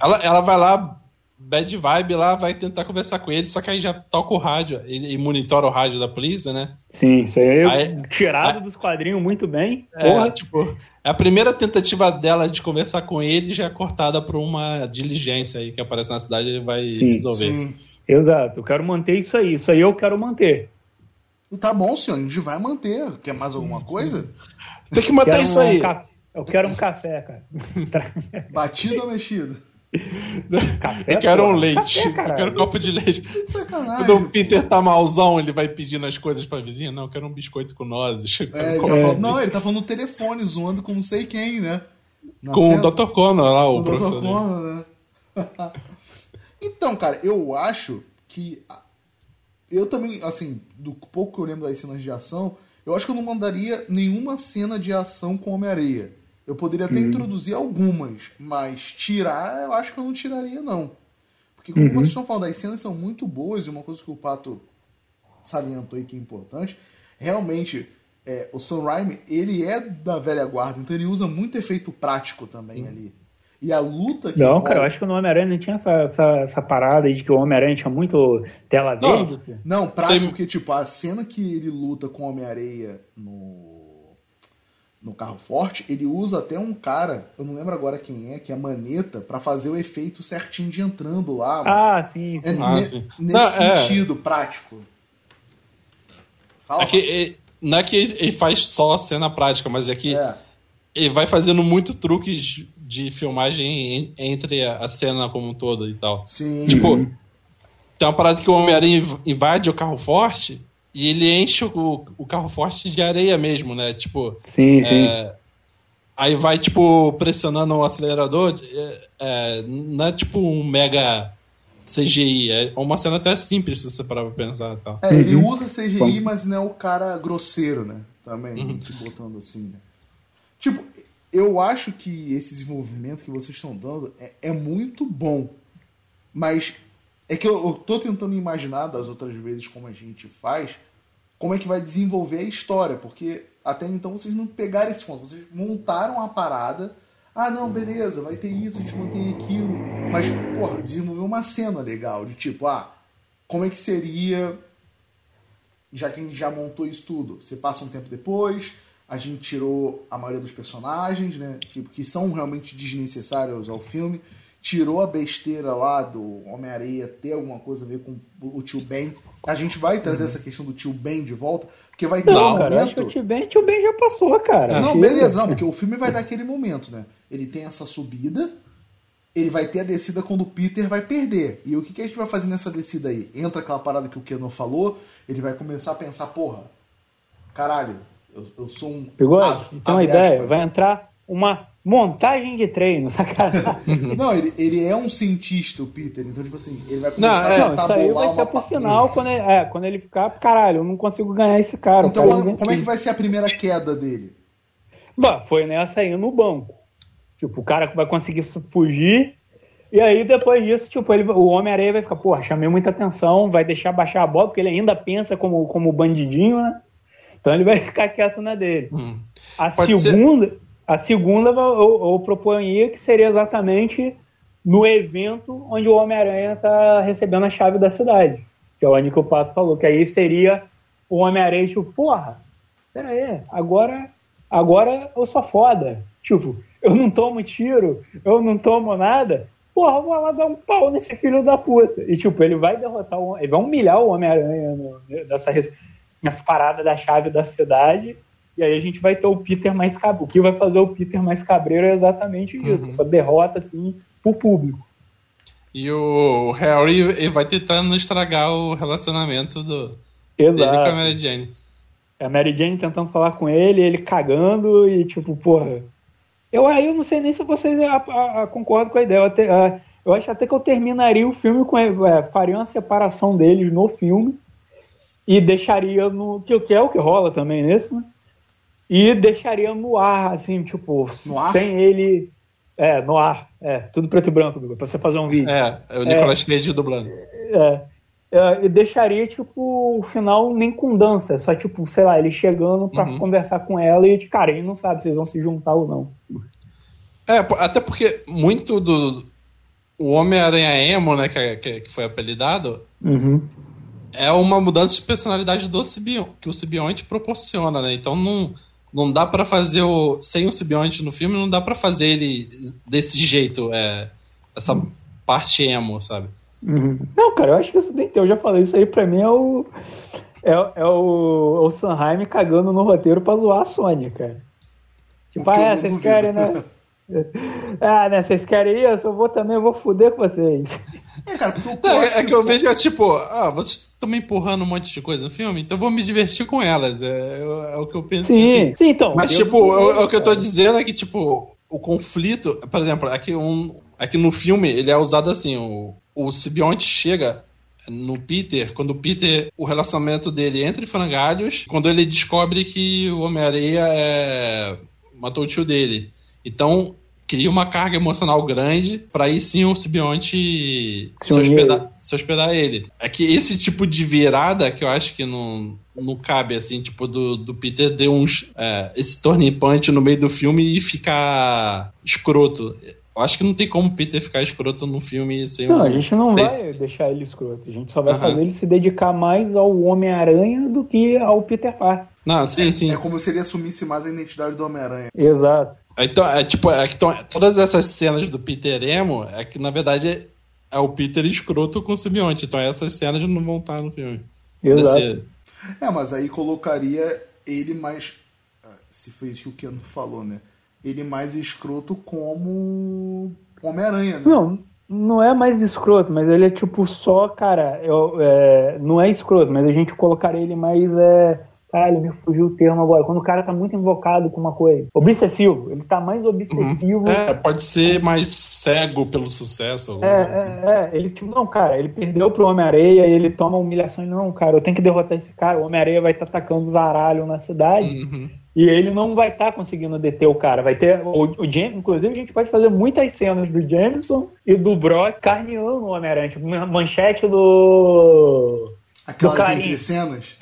ela, ela vai lá, bad vibe lá, vai tentar conversar com ele, só que aí já toca o rádio, e monitora o rádio da polícia, né? Sim, isso aí, aí tirado aí, dos quadrinhos muito bem. É, tipo, é a primeira tentativa dela de conversar com ele já é cortada por uma diligência aí que aparece na cidade ele vai sim, resolver. Sim. Exato, eu quero manter isso aí. Isso aí eu quero manter. Tá bom, senhor, a gente vai manter. Quer mais alguma coisa? Tem que manter isso aí. Eu quero um café, cara. Batido ou mexido? Café, eu quero um leite. Café, eu quero um copo de leite. Quando o Peter tá malzão, ele vai pedindo as coisas pra vizinha. Não, eu quero um biscoito com nozes. É, falando, não, ele tá falando no telefone, zoando com não sei quem, né? Na com o Dr. Connor lá, o, o professor. Dr. Connor, né? Então, cara, eu acho que. Eu também, assim, do pouco que eu lembro das cenas de ação, eu acho que eu não mandaria nenhuma cena de ação com Homem-Areia. Eu poderia até uhum. introduzir algumas, mas tirar, eu acho que eu não tiraria, não. Porque, como uhum. vocês estão falando, as cenas são muito boas, e uma coisa que o Pato salientou aí que é importante, realmente, é, o Sam Raimi, ele é da velha guarda, então ele usa muito efeito prático também uhum. ali. E a luta que. Não, rola... cara, eu acho que no Homem-Aranha não tinha essa, essa, essa, parada aí de que o Homem-Aranha tinha muito tela verde. Não, não prático, Tem... porque, tipo, a cena que ele luta com o Homem-Areia no. no carro forte, ele usa até um cara, eu não lembro agora quem é, que é maneta, para fazer o efeito certinho de entrando lá. Ah, sim. sim. É, Ah, ne- sim. Nesse Não, é. sentido prático. Fala. É que, é- não é que ele faz só a cena prática, mas é que É. ele vai fazendo muito truques de filmagem en- entre a a cena como um todo e tal. Sim. Tipo, tem uma parada que o Homem-Aranha inv- invade o carro forte e ele enche o, o carro forte de areia mesmo, né? Tipo, Sim, sim. é, aí vai, tipo, pressionando o acelerador. é, é, não é tipo um mega CGI, é uma cena até simples se você parar pra pensar e tal. É, ele Uhum. usa CGI, mas não é o cara grosseiro, né? Também, Uhum. te botando assim, né? Tipo, eu acho que esse desenvolvimento que vocês estão dando é, é muito bom. Mas é que eu, tô tentando imaginar das outras vezes como a gente faz, como é que vai desenvolver a história, porque até então vocês não pegaram esse ponto, vocês montaram a parada. Ah, não, beleza, vai ter isso, a gente mantém aquilo. Mas, porra, desenvolveu uma cena legal, de tipo, ah, como é que seria já que a gente já montou isso tudo, você passa um tempo depois, a gente tirou a maioria dos personagens, né? Tipo, que são realmente desnecessários ao filme. Tirou a besteira lá do Homem-Areia ter alguma coisa a ver com o tio Ben. A gente vai trazer essa questão do tio Ben de volta, porque vai ter um Não, cara, eu acho que o momento. Tio Ben, tio Ben já passou, cara. Não, beleza, não, porque o filme vai dar aquele momento, né? Ele tem essa subida, ele vai ter a descida quando o Peter vai perder. E o que, que a gente vai fazer nessa descida aí? Entra aquela parada que o Keanu falou, ele vai começar a pensar, porra, caralho, eu, eu sou um. Pegou? ab- então a ideia, aspas, vai entrar uma montagem de treino, sacanagem. Não, ele, ele é um cientista, o Peter, então, tipo assim, ele vai começar Não, é- Não, isso aí vai ser pro final, quando ele, é, quando ele ficar, caralho, eu não consigo ganhar esse cara. Então, cara como, como é que vai ser a primeira queda dele? Bah, foi nessa aí no banco. Tipo, o cara vai conseguir fugir. E aí, depois disso, tipo, ele, o Homem-Aranha vai ficar, porra, chamei muita atenção, vai deixar baixar a bola, porque ele ainda pensa como, como bandidinho, né? Então ele vai ficar quieto na dele. Hum. A Pode ser- segunda, a segunda eu, eu proponho que seria exatamente no evento onde o Homem-Aranha tá recebendo a chave da cidade. Que é onde que o Pato falou, que aí seria o Homem-Aranha, tipo, porra, pera aí, agora, agora eu sou foda. Tipo, eu não tomo tiro, eu não tomo nada. Porra, eu vou lá dar um pau nesse filho da puta. E, tipo, ele vai derrotar, o, ele vai humilhar o Homem-Aranha nessa, res- nessa parada da chave da cidade. E aí a gente vai ter o Peter mais cabreiro. O que vai fazer o Peter mais cabreiro é exatamente isso. Uhum. Essa derrota, assim, pro público. E o Harry vai tentando estragar o relacionamento do, dele com a Exato. Mary Jane. É a Mary Jane tentando falar com ele, ele cagando e tipo, porra. Eu aí eu não sei nem se vocês a- a- a- concordam com a ideia. Eu, até- eu acho até que eu terminaria o filme com. É, faria uma separação deles no filme e deixaria no. Que, que é o que rola também nesse, né? E deixaria no ar, assim, tipo, No ar? sem ele. É, no ar. É, tudo preto e branco, pra você fazer um vídeo. É, é o Nicolas Cage dublando. É. É, e deixaria, tipo, o final nem com dança. É só, tipo, sei lá, ele chegando pra Uhum. conversar com ela e, cara, ele não sabe se vocês vão se juntar ou não. É, até porque muito do. O Homem-Aranha Emo, né, que, que, que foi apelidado, é uma mudança de personalidade do simbionte, que o simbionte proporciona, né? Então não, não dá pra fazer o. Sem o simbionte no filme, não dá pra fazer ele desse jeito, é, essa parte emo, sabe? Não, cara, eu acho que isso nem tem. Eu já falei, isso aí pra mim é o. É, é o, é o Sanheim cagando no roteiro pra zoar a Sony, cara. Tipo, ah, é, vocês querem, né? ah, né? Vocês querem isso? Eu vou também, eu vou foder com vocês. É, cara, porque o Não, é, é que eu vejo, é, tipo, ah, vocês estão me empurrando um monte de coisa no filme, então eu vou me divertir com elas. É, é o que eu penso Sim, assim. sim, então. Mas, eu- tipo, o, o que eu tô dizendo é que, tipo, o conflito, por exemplo, aqui, um, aqui no filme, ele é usado assim, o, o simbionte chega no Peter, quando o Peter, o relacionamento dele entre frangalhos, quando ele descobre que o Homem-Areia é, matou o tio dele. Então, cria uma carga emocional grande pra aí sim o simbionte Se hospedar, se hospedar ele. É que esse tipo de virada que eu acho que não, não cabe, assim, tipo, do, do Peter ter uns. é, esse turning punch no meio do filme e ficar escroto. Eu acho que não tem como o Peter ficar escroto no filme sem Não, um- a gente não sem- vai deixar ele escroto. A gente só vai Aham. fazer ele se dedicar mais ao Homem-Aranha do que ao Peter Parker. Não, sim, sim. É como se ele assumisse mais a identidade do Homem-Aranha. Exato. Então, é tipo, é que tão- todas essas cenas do Peter Emo é que, na verdade, é o Peter escroto com o simbionte. Então essas cenas não vão estar no filme. Exato. Desse- É, mas aí colocaria ele mais. ah, Se foi isso que o Keanu falou, né? Ele mais escroto como Homem-Aranha, né? Não, não é mais escroto, mas ele é tipo só, cara, eu, é, não é escroto, mas a gente colocaria ele mais. É, caralho, me fugiu o termo agora. Quando o cara tá muito invocado com uma coisa. Obsessivo. Ele tá mais obsessivo. É, pode ser mais cego pelo sucesso. É, é, é, ele tipo, não, cara, ele perdeu pro Homem-Areia e ele toma humilhação e não, cara, eu tenho que derrotar esse cara, o Homem-Areia vai estar atacando os aralhos na cidade Uhum. e ele não vai estar conseguindo deter o cara, vai ter, o, o James, inclusive a gente pode fazer muitas cenas do Jameson e do Brock carneando o Homem-Aranha, tipo, man- manchete do... Aquelas do entre cenas.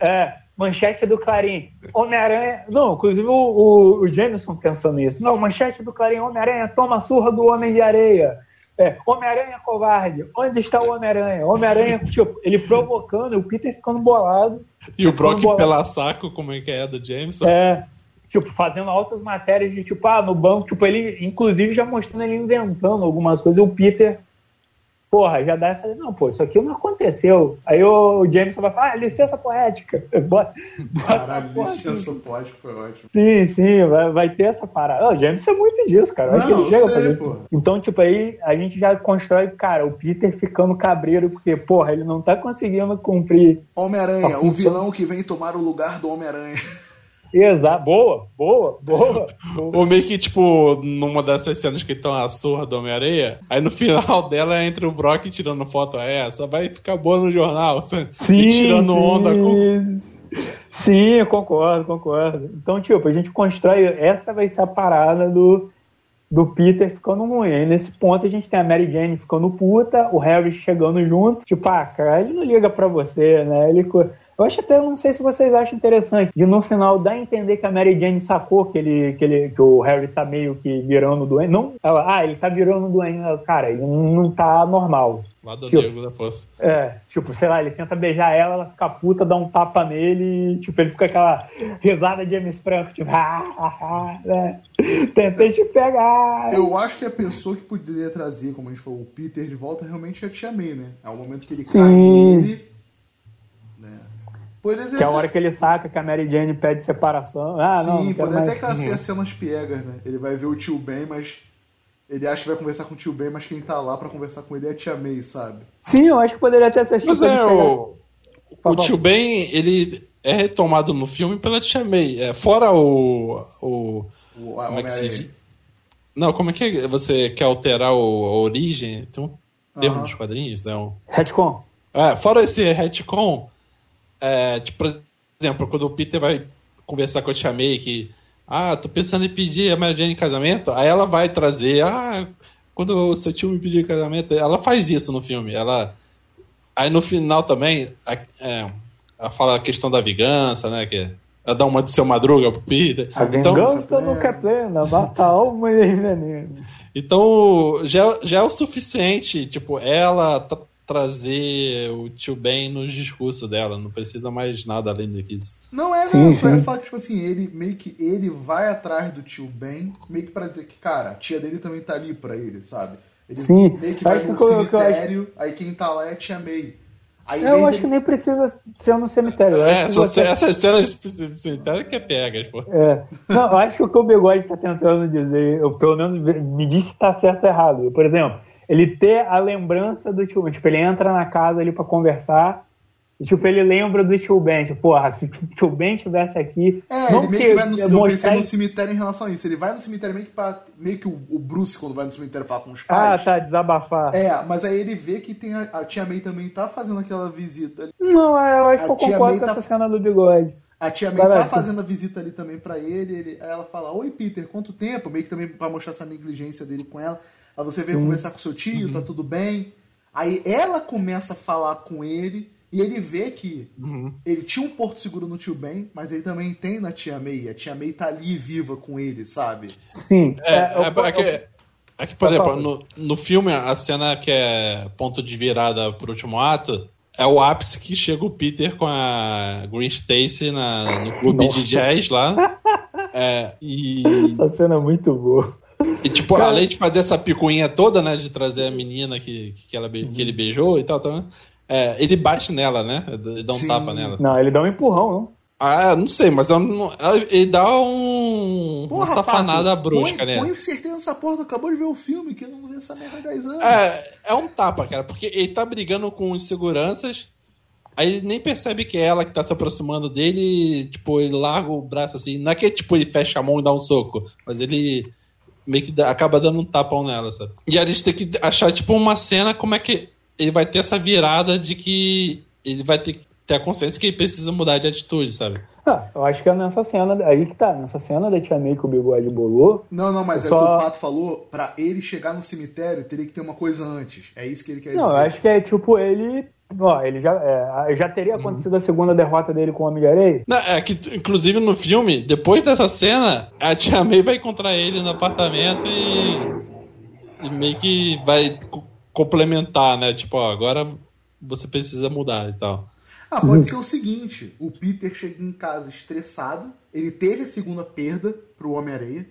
É, manchete do Clarim. Homem-Aranha. Não, inclusive o, o, o Jameson pensando nisso. Não, manchete do Clarim, Homem-Aranha toma a surra do Homem de Areia. É, Homem-Aranha covarde. Onde está o Homem-Aranha? Homem-Aranha, tipo, ele provocando, o Peter ficando bolado. E o Brock bola- pela saco, como é que é do Jameson? É, tipo, fazendo altas matérias de tipo, ah, no banco, tipo, ele, inclusive, já mostrando ele inventando algumas coisas. E o Peter, porra, já dá essa. Não, pô, isso aqui não aconteceu. Aí o Jameson vai falar, ah, licença poética. Bota, Caralho, a porra assim. licença pode, foi ótimo. Sim, sim, vai, vai ter essa parada. O James é muito disso, cara. Acho Não, que ele chega eu a fazer sei, isso. Então, tipo, aí a gente já constrói, cara, o Peter ficando cabreiro, porque, porra, ele não tá conseguindo cumprir. Homem-Aranha, o vilão que vem tomar o lugar do Homem-Aranha. Exato. Boa, boa, boa. boa. Ou meio que, tipo, numa dessas cenas que estão a surra do Homem-Areia, aí no final dela entra o Brock tirando foto. É, essa vai ficar boa no jornal. Sim, e tirando sim. onda com. Sim, eu concordo, concordo. Então, tipo, a gente constrói. Essa vai ser a parada do, do Peter ficando ruim. Aí nesse ponto a gente tem a Mary Jane ficando puta, o Harry chegando junto. Tipo, ah, cara, ele não liga pra você, né? Ele. Eu acho até, não sei se vocês acham interessante, de no final dar a entender que a Mary Jane sacou que, ele, que, ele, que o Harry tá meio que virando doente. Não, ela, ah, ele tá virando doente. Cara, ele não tá normal. Lado Tipo, negro da força. É, tipo, sei lá, ele tenta beijar ela, ela fica puta, dá um tapa nele e, tipo, ele fica aquela risada de James Franco, tipo, ah, ah, ah, né? Tentei te pegar. Eu acho que a pessoa que poderia trazer, como a gente falou, o Peter de volta realmente é a Tia May, né? É o momento que ele Sim. cai nele. Poderia Que é a ser- hora que ele saca que a Mary Jane pede separação. Ah, não, Sim, não quero poderia até que ela ser as cenas piegas, né? Ele vai ver o tio Ben, mas. Ele acha que vai conversar com o tio Ben, mas quem tá lá pra conversar com ele é a Tia May, sabe? Sim, eu acho que poderia até ser Mas tipo, é, pegar- o, o tio Ben, ele é retomado no filme pela Tia May. É, fora o. o O como é que se diz? Não, como é que você quer alterar o- a origem? Tem um termo Aham. nos quadrinhos, né? Um- Retcon. É, fora esse retcon, é, tipo, por exemplo, quando o Peter vai conversar com a Tia May que, ah, tô pensando em pedir a Mary Jane em casamento, aí ela vai trazer, ah, quando o seu tio me pedir em casamento, ela faz isso no filme, ela... Aí no final também, a- é, ela fala a questão da vingança, né, que ela dá uma de seu madruga pro Peter. A então, vingança nunca é plena, mata a alma e veneno. então já, já é o suficiente, tipo, ela tra- trazer o tio Ben nos discursos dela, não precisa mais nada além do que isso. Não é, Sim, não. Só é sim. fato, tipo assim, ele meio que ele vai atrás do tio Ben, meio que pra dizer que, cara, a tia dele também tá ali pra ele, sabe? Ele Sim. meio que vai Acho no que eu- que acho- cemitério, aí quem tá lá é a tia May. Aí, Eu acho dele- que nem precisa ser no cemitério. É, que só você- essas cenas de cemitério que é pegas, pô. É. Não, eu acho que o que o Bigode está tentando dizer, eu, pelo menos me disse se tá certo ou errado. Por exemplo, ele ter a lembrança do tio Ben. Tipo, ele entra na casa ali para conversar. E, tipo, ele lembra do tio Ben. Tipo, porra, se o tio Ben estivesse aqui. É, não ele meio que vai no, eu pensei no cemitério em relação a isso. Ele vai no cemitério meio que pra. Meio que o, o Bruce, quando vai no cemitério falar com os Ah, pais. tá, desabafar. É, mas aí ele vê que tem a, a tia May também tá fazendo aquela visita ali. Não, é, eu acho A que eu concordo May com tá- essa cena do Bigode. A tia May Caraca. tá fazendo a visita ali também pra ele, ele. Aí ela fala: Oi, Peter, quanto tempo? Meio que também pra mostrar essa negligência dele com ela. Aí você veio conversar com seu tio, tá tudo bem. Aí ela começa a falar com ele e ele vê que Uhum. ele tinha um porto seguro no tio Ben, mas ele também tem na tia May. A tia May tá ali viva com ele, sabe? Sim. É, eu- é, é que, é que, por exemplo, no, no filme, a cena que é ponto de virada pro último ato é o ápice que chega o Peter com a Green Stacy na, no clube Nossa. de jazz lá. É, e... Essa cena é muito boa. E, tipo, Cara... além de fazer essa picuinha toda, né? De trazer a menina que, que, ela, que ele beijou e tal, tal é, ele bate nela, né? Ele dá um Sim. tapa nela. Não, ele dá um empurrão, não. Ah, não sei, mas ele dá um, porra, uma safanada Pato, brusca, põe, né? Põe certeza nessa porra, acabou de ver o filme, que não vê essa merda há 10 anos. É, é um tapa, cara, porque ele tá brigando com os seguranças, aí ele nem percebe que é ela que tá se aproximando dele, tipo, ele larga o braço assim, não é que tipo, ele fecha a mão e dá um soco, mas ele meio que dá, acaba dando um tapão nela, sabe? E a gente tem que achar, tipo, uma cena como é que ele vai ter essa virada de que ele vai ter que ter a consciência que ele precisa mudar de atitude, sabe? Ah, eu acho que é nessa cena, aí que tá, nessa cena da Tia May que o bigode bolou. Não, não, mas é só... que o Pato falou, pra ele chegar no cemitério, teria que ter uma coisa antes. É isso que ele quer não, dizer. Não, eu acho que é tipo, ele Ó, ele já, é, já teria uhum. acontecido uhum. a segunda derrota dele com o Homem de Areia? Não, é que, inclusive, no filme, depois dessa cena, a Tia May vai encontrar ele no apartamento e, e meio que vai complementar, né? Tipo, ó, agora você precisa mudar e tal. Ah, pode ser o seguinte: o Peter chega em casa estressado, ele teve a segunda perda pro Homem-Areia.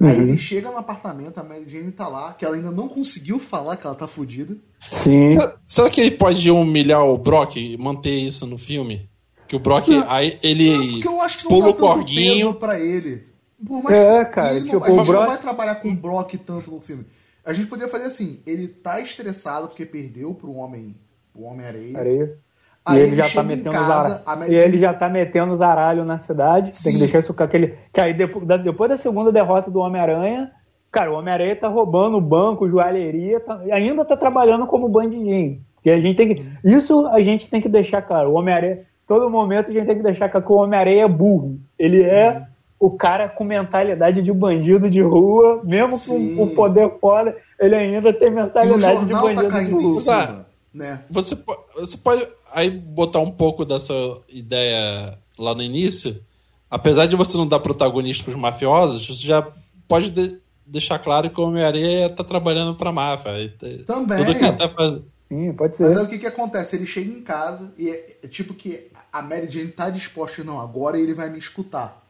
Uhum. Aí ele chega no apartamento, a Mary Jane tá lá, que ela ainda não conseguiu falar que ela tá fodida. Sim. Será, será, que ele pode humilhar o Brock e manter isso no filme? Que o Brock, não, aí ele não, eu acho que não pula o corguinho para ele. Por mais é, que cara, ele tipo, não, a gente Brock... não vai trabalhar com o Brock tanto no filme. A gente poderia fazer assim, ele tá estressado porque perdeu pro homem, pro homem areia. areia. Aí e ele, ele já tá metendo casa, os E ele já tá metendo os aralhos na cidade. Sim. Tem que deixar isso com aquele. Que aí depois da, depois da segunda derrota do Homem-Aranha, cara, o Homem-Aranha tá roubando o banco, joalheria, tá, ainda tá trabalhando como bandidinho. E a gente tem que. Isso a gente tem que deixar claro. O Homem-Aranha, todo momento a gente tem que deixar claro que o Homem-Aranha é burro. Ele é o cara com mentalidade de bandido de rua, mesmo Sim. com o poder foda, ele ainda tem mentalidade de tá bandido tá de rua. Né? Você, você pode aí botar um pouco dessa ideia lá no início. Apesar de você não dar protagonista para os mafiosos, você já pode de, deixar claro que o Homem-Aranha está trabalhando para a máfia. Também. Tudo que tá fazendo. Sim, pode ser. Mas aí o que, que acontece? Ele chega em casa e é, é tipo que a Mary Jane tá disposta, não, agora ele vai me escutar.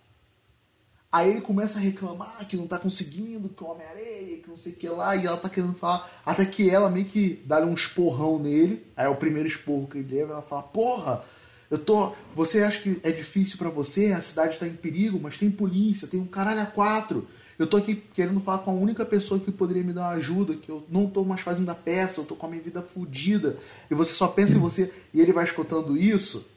Aí ele começa a reclamar que não tá conseguindo, que o Homem-Areia, que não sei o que lá, e ela tá querendo falar. Até que ela meio que dá um esporrão nele. Aí é o primeiro esporro que ele leva, ela fala, porra, eu tô. Você acha que é difícil para você? A cidade tá em perigo, mas tem polícia, tem um caralho a quatro. Eu tô aqui querendo falar com a única pessoa que poderia me dar uma ajuda, que eu não tô mais fazendo a peça, eu tô com a minha vida fodida. E você só pensa em você. E ele vai escutando isso.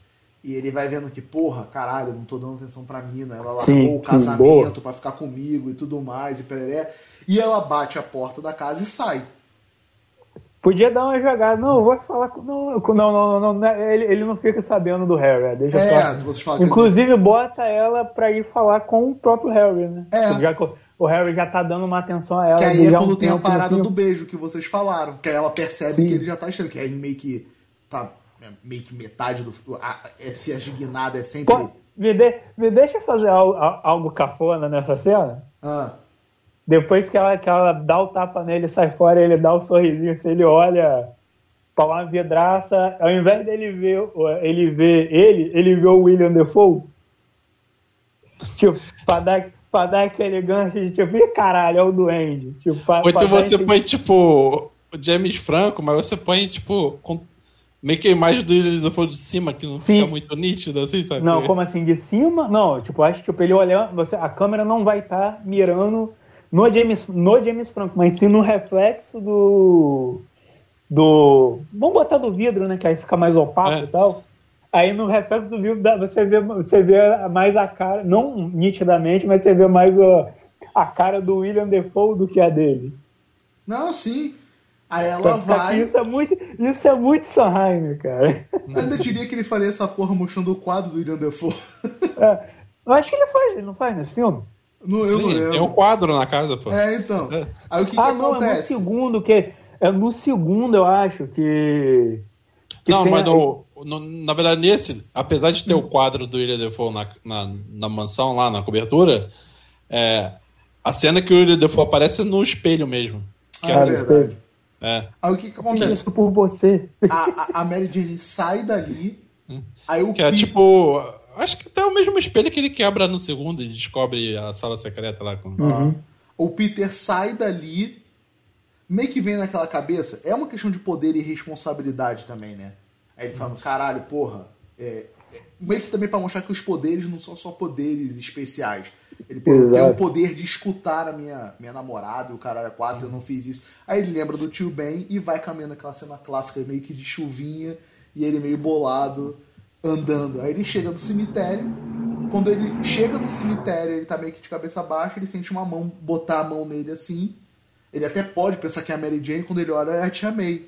E ele vai vendo que, porra, caralho, não tô dando atenção pra mina. Ela largou sim, o casamento para ficar comigo e tudo mais, e pereré. E ela bate a porta da casa e sai. Podia dar uma jogada. Não, vou falar com. Não, não, não, não, não ele, ele não fica sabendo do Harry. É, deixa é, só... você fala Inclusive, ele... bota ela pra ir falar com o próprio Harry, né? É. Já, o Harry já tá dando uma atenção a ela. Que aí é quando um tem a parada do beijo que vocês falaram. Que aí ela percebe Sim. que ele já tá achando, que aí meio que tá é meio que metade do. A, esse agignado é sempre. Pô, me, de, me deixa fazer algo, algo cafona nessa cena? Ah. Depois que ela, que ela dá o tapa nele sai fora, ele dá o um sorrisinho, assim, ele olha pra uma vidraça, ao invés dele ver ele ver ele, ele vê o William Defoe. Tipo, pra dar, pra dar aquele gancho de tipo, Ih, caralho, é o duende. Tipo, pra, Ou então você põe, tipo, o James Franco, mas você põe, tipo, com Meio que a imagem do fundo de cima, que não Sim. fica muito nítida, assim, sabe? Não, como assim? De cima? Não, tipo, acho que tipo, ele olhando, você, a câmera não vai estar tá mirando no James, no James Franco, mas sim no reflexo do. Do. Vamos botar do vidro, né? Que aí fica mais opaco é. e tal. Aí no reflexo do vidro você vê, você vê mais a cara, não nitidamente, mas você vê mais a, a cara do William Defoe do que a dele. Não, sim. Aí ela vai. Isso é muito, isso é muito Sanheim, cara. Eu ainda diria que ele faria essa porra mostrando o quadro do William Defoe. É, eu acho que ele faz, ele não faz nesse filme? No, eu Sim, não tem um quadro na casa, pô. É, então. É. Aí o que, ah, que não, acontece? É no segundo, que. É no segundo, eu acho, que. que não, mas no, no, na verdade, nesse, apesar de ter hum. o quadro do William Defoe na, na, na mansão lá, na cobertura, é, a cena que o William Defoe aparece é no espelho mesmo. Que ah, é, é verdade. É. Aí o que que acontece? Isso por você. A, a, a Mary Jane sai dali, aí o Que é Peter- tipo. Acho que até o mesmo espelho que ele quebra no segundo e descobre a sala secreta lá com. Ah, O Peter sai dali, meio que vem naquela cabeça. É uma questão de poder e responsabilidade também, né? Aí ele fala, caralho, porra. é- é- meio que também pra mostrar que os poderes não são só poderes especiais. Ele tem Exato. o poder de escutar a minha, minha namorada, e o caralho é quatro, eu não fiz isso. Aí ele lembra do tio Ben e vai caminhando aquela cena clássica, meio que de chuvinha, e ele meio bolado, andando. Aí ele chega no cemitério. Quando ele chega no cemitério, ele tá meio que de cabeça baixa, ele sente uma mão botar a mão nele assim. Ele até pode pensar que é a Mary Jane, quando ele olha é a tia May.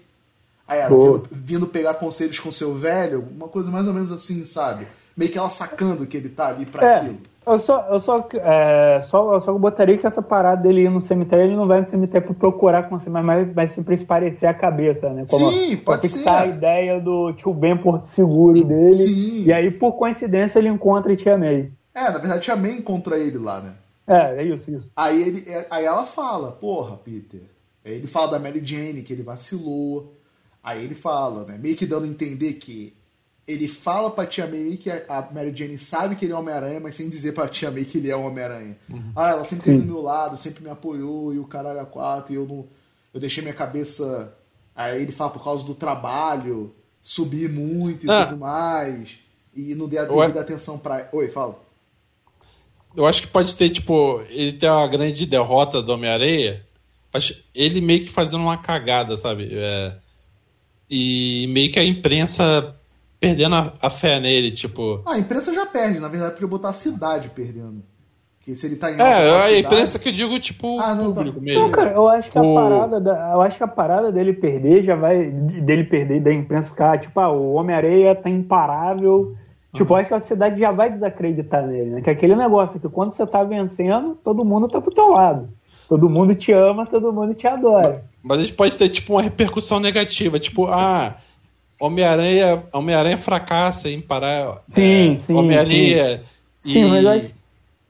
Aí ela vindo, vindo pegar conselhos com seu velho, uma coisa mais ou menos assim, sabe? Meio que ela sacando que ele tá ali pra É, aquilo. Eu só, eu só, é, só, eu só botaria que essa parada dele ir no cemitério, ele não vai no cemitério pra procurar com você, mas vai, vai sempre se parecer a cabeça, né? Sim, pode ser. a ideia do tio Ben Porto Seguro dele. Sim. E aí, por coincidência, ele encontra a tia May. É, na verdade, tia May encontra ele lá, né? É, é isso, isso. Aí, ele, é- aí ela fala, porra, Peter. Aí ele fala da Mary Jane, que ele vacilou. Aí ele fala, né? Meio que dando a entender que ele fala pra tia May que a Mary Jane sabe que ele é Homem-Aranha, mas sem dizer pra tia May que ele é Homem-Aranha. Ah, ela sempre esteve do meu lado, sempre me apoiou, e o caralho a quatro, e eu não. Eu deixei minha cabeça. Aí ele fala por causa do trabalho, subir muito e Ah. tudo mais. E não dei a devida atenção pra. Oi, fala. Eu acho que pode ter, tipo, ele ter uma grande derrota do Homem-Areia, mas ele meio que fazendo uma cagada, sabe? É, e meio que a imprensa perdendo a, a fé nele, tipo. Ah, a imprensa já perde, na verdade, podia botar a cidade perdendo. Que se ele tá em É, a imprensa que eu digo, tipo, Ah, não, público tá. mesmo. Não, cara, eu acho que a O- parada da, eu acho que a parada dele perder já vai dele perder da imprensa ficar, tipo, ah, o Homem-Areia tá imparável. Tipo, eu acho que a cidade já vai desacreditar nele, né? Que é aquele negócio que quando você tá vencendo, todo mundo tá do teu lado. Todo mundo te ama, todo mundo te adora. Mas a gente pode ter, tipo, uma repercussão negativa, tipo, ah, Homem-Aranha Homem fracassa em parar. Sim, é, sim, Homem-Aranha e Sim, mas acho-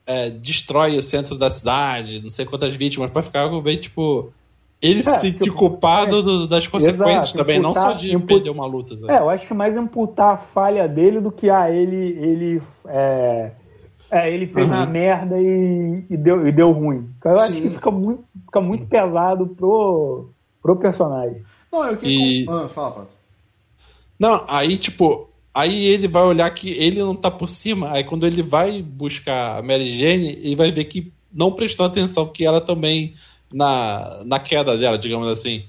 é, destrói o centro da cidade, não sei quantas vítimas, pra ficar algo bem, tipo. Ele se É, sentir tipo, culpado do- das consequências Exato, também, não só imputar- de impu- perder uma luta. sabe? É, eu acho que mais imputar a falha dele do que ah, ele ele é, é, ele fez Uhum. uma merda e, e deu, e deu ruim. Eu acho Sim. que fica muito, fica muito pesado pro, pro personagem. Não, eu que. E- Ah, fala, Pato. Não, aí, tipo, aí ele vai olhar que ele não tá por cima, aí quando ele vai buscar a Mary Jane, ele vai ver que não prestou atenção que ela também na, na queda dela, digamos assim.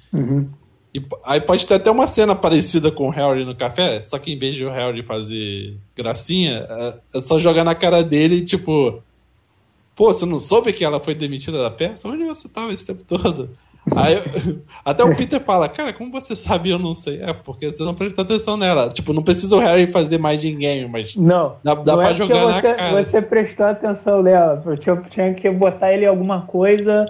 E p- aí pode ter até uma cena parecida com o Harry no café, só que em vez de o Harry fazer gracinha, é- é só jogar na cara dele e tipo. Pô, você não soube que ela foi demitida da peça? Onde você tava esse tempo todo? Aí até o Peter fala, cara, como você sabe eu não sei? É, porque você não prestou atenção nela. Tipo, não precisa o Harry fazer mais de game, mas. Não, Dá- dá não pra é jogar na você, cara. Você prestou atenção nela. Eu tinha, que botar ele em alguma coisa,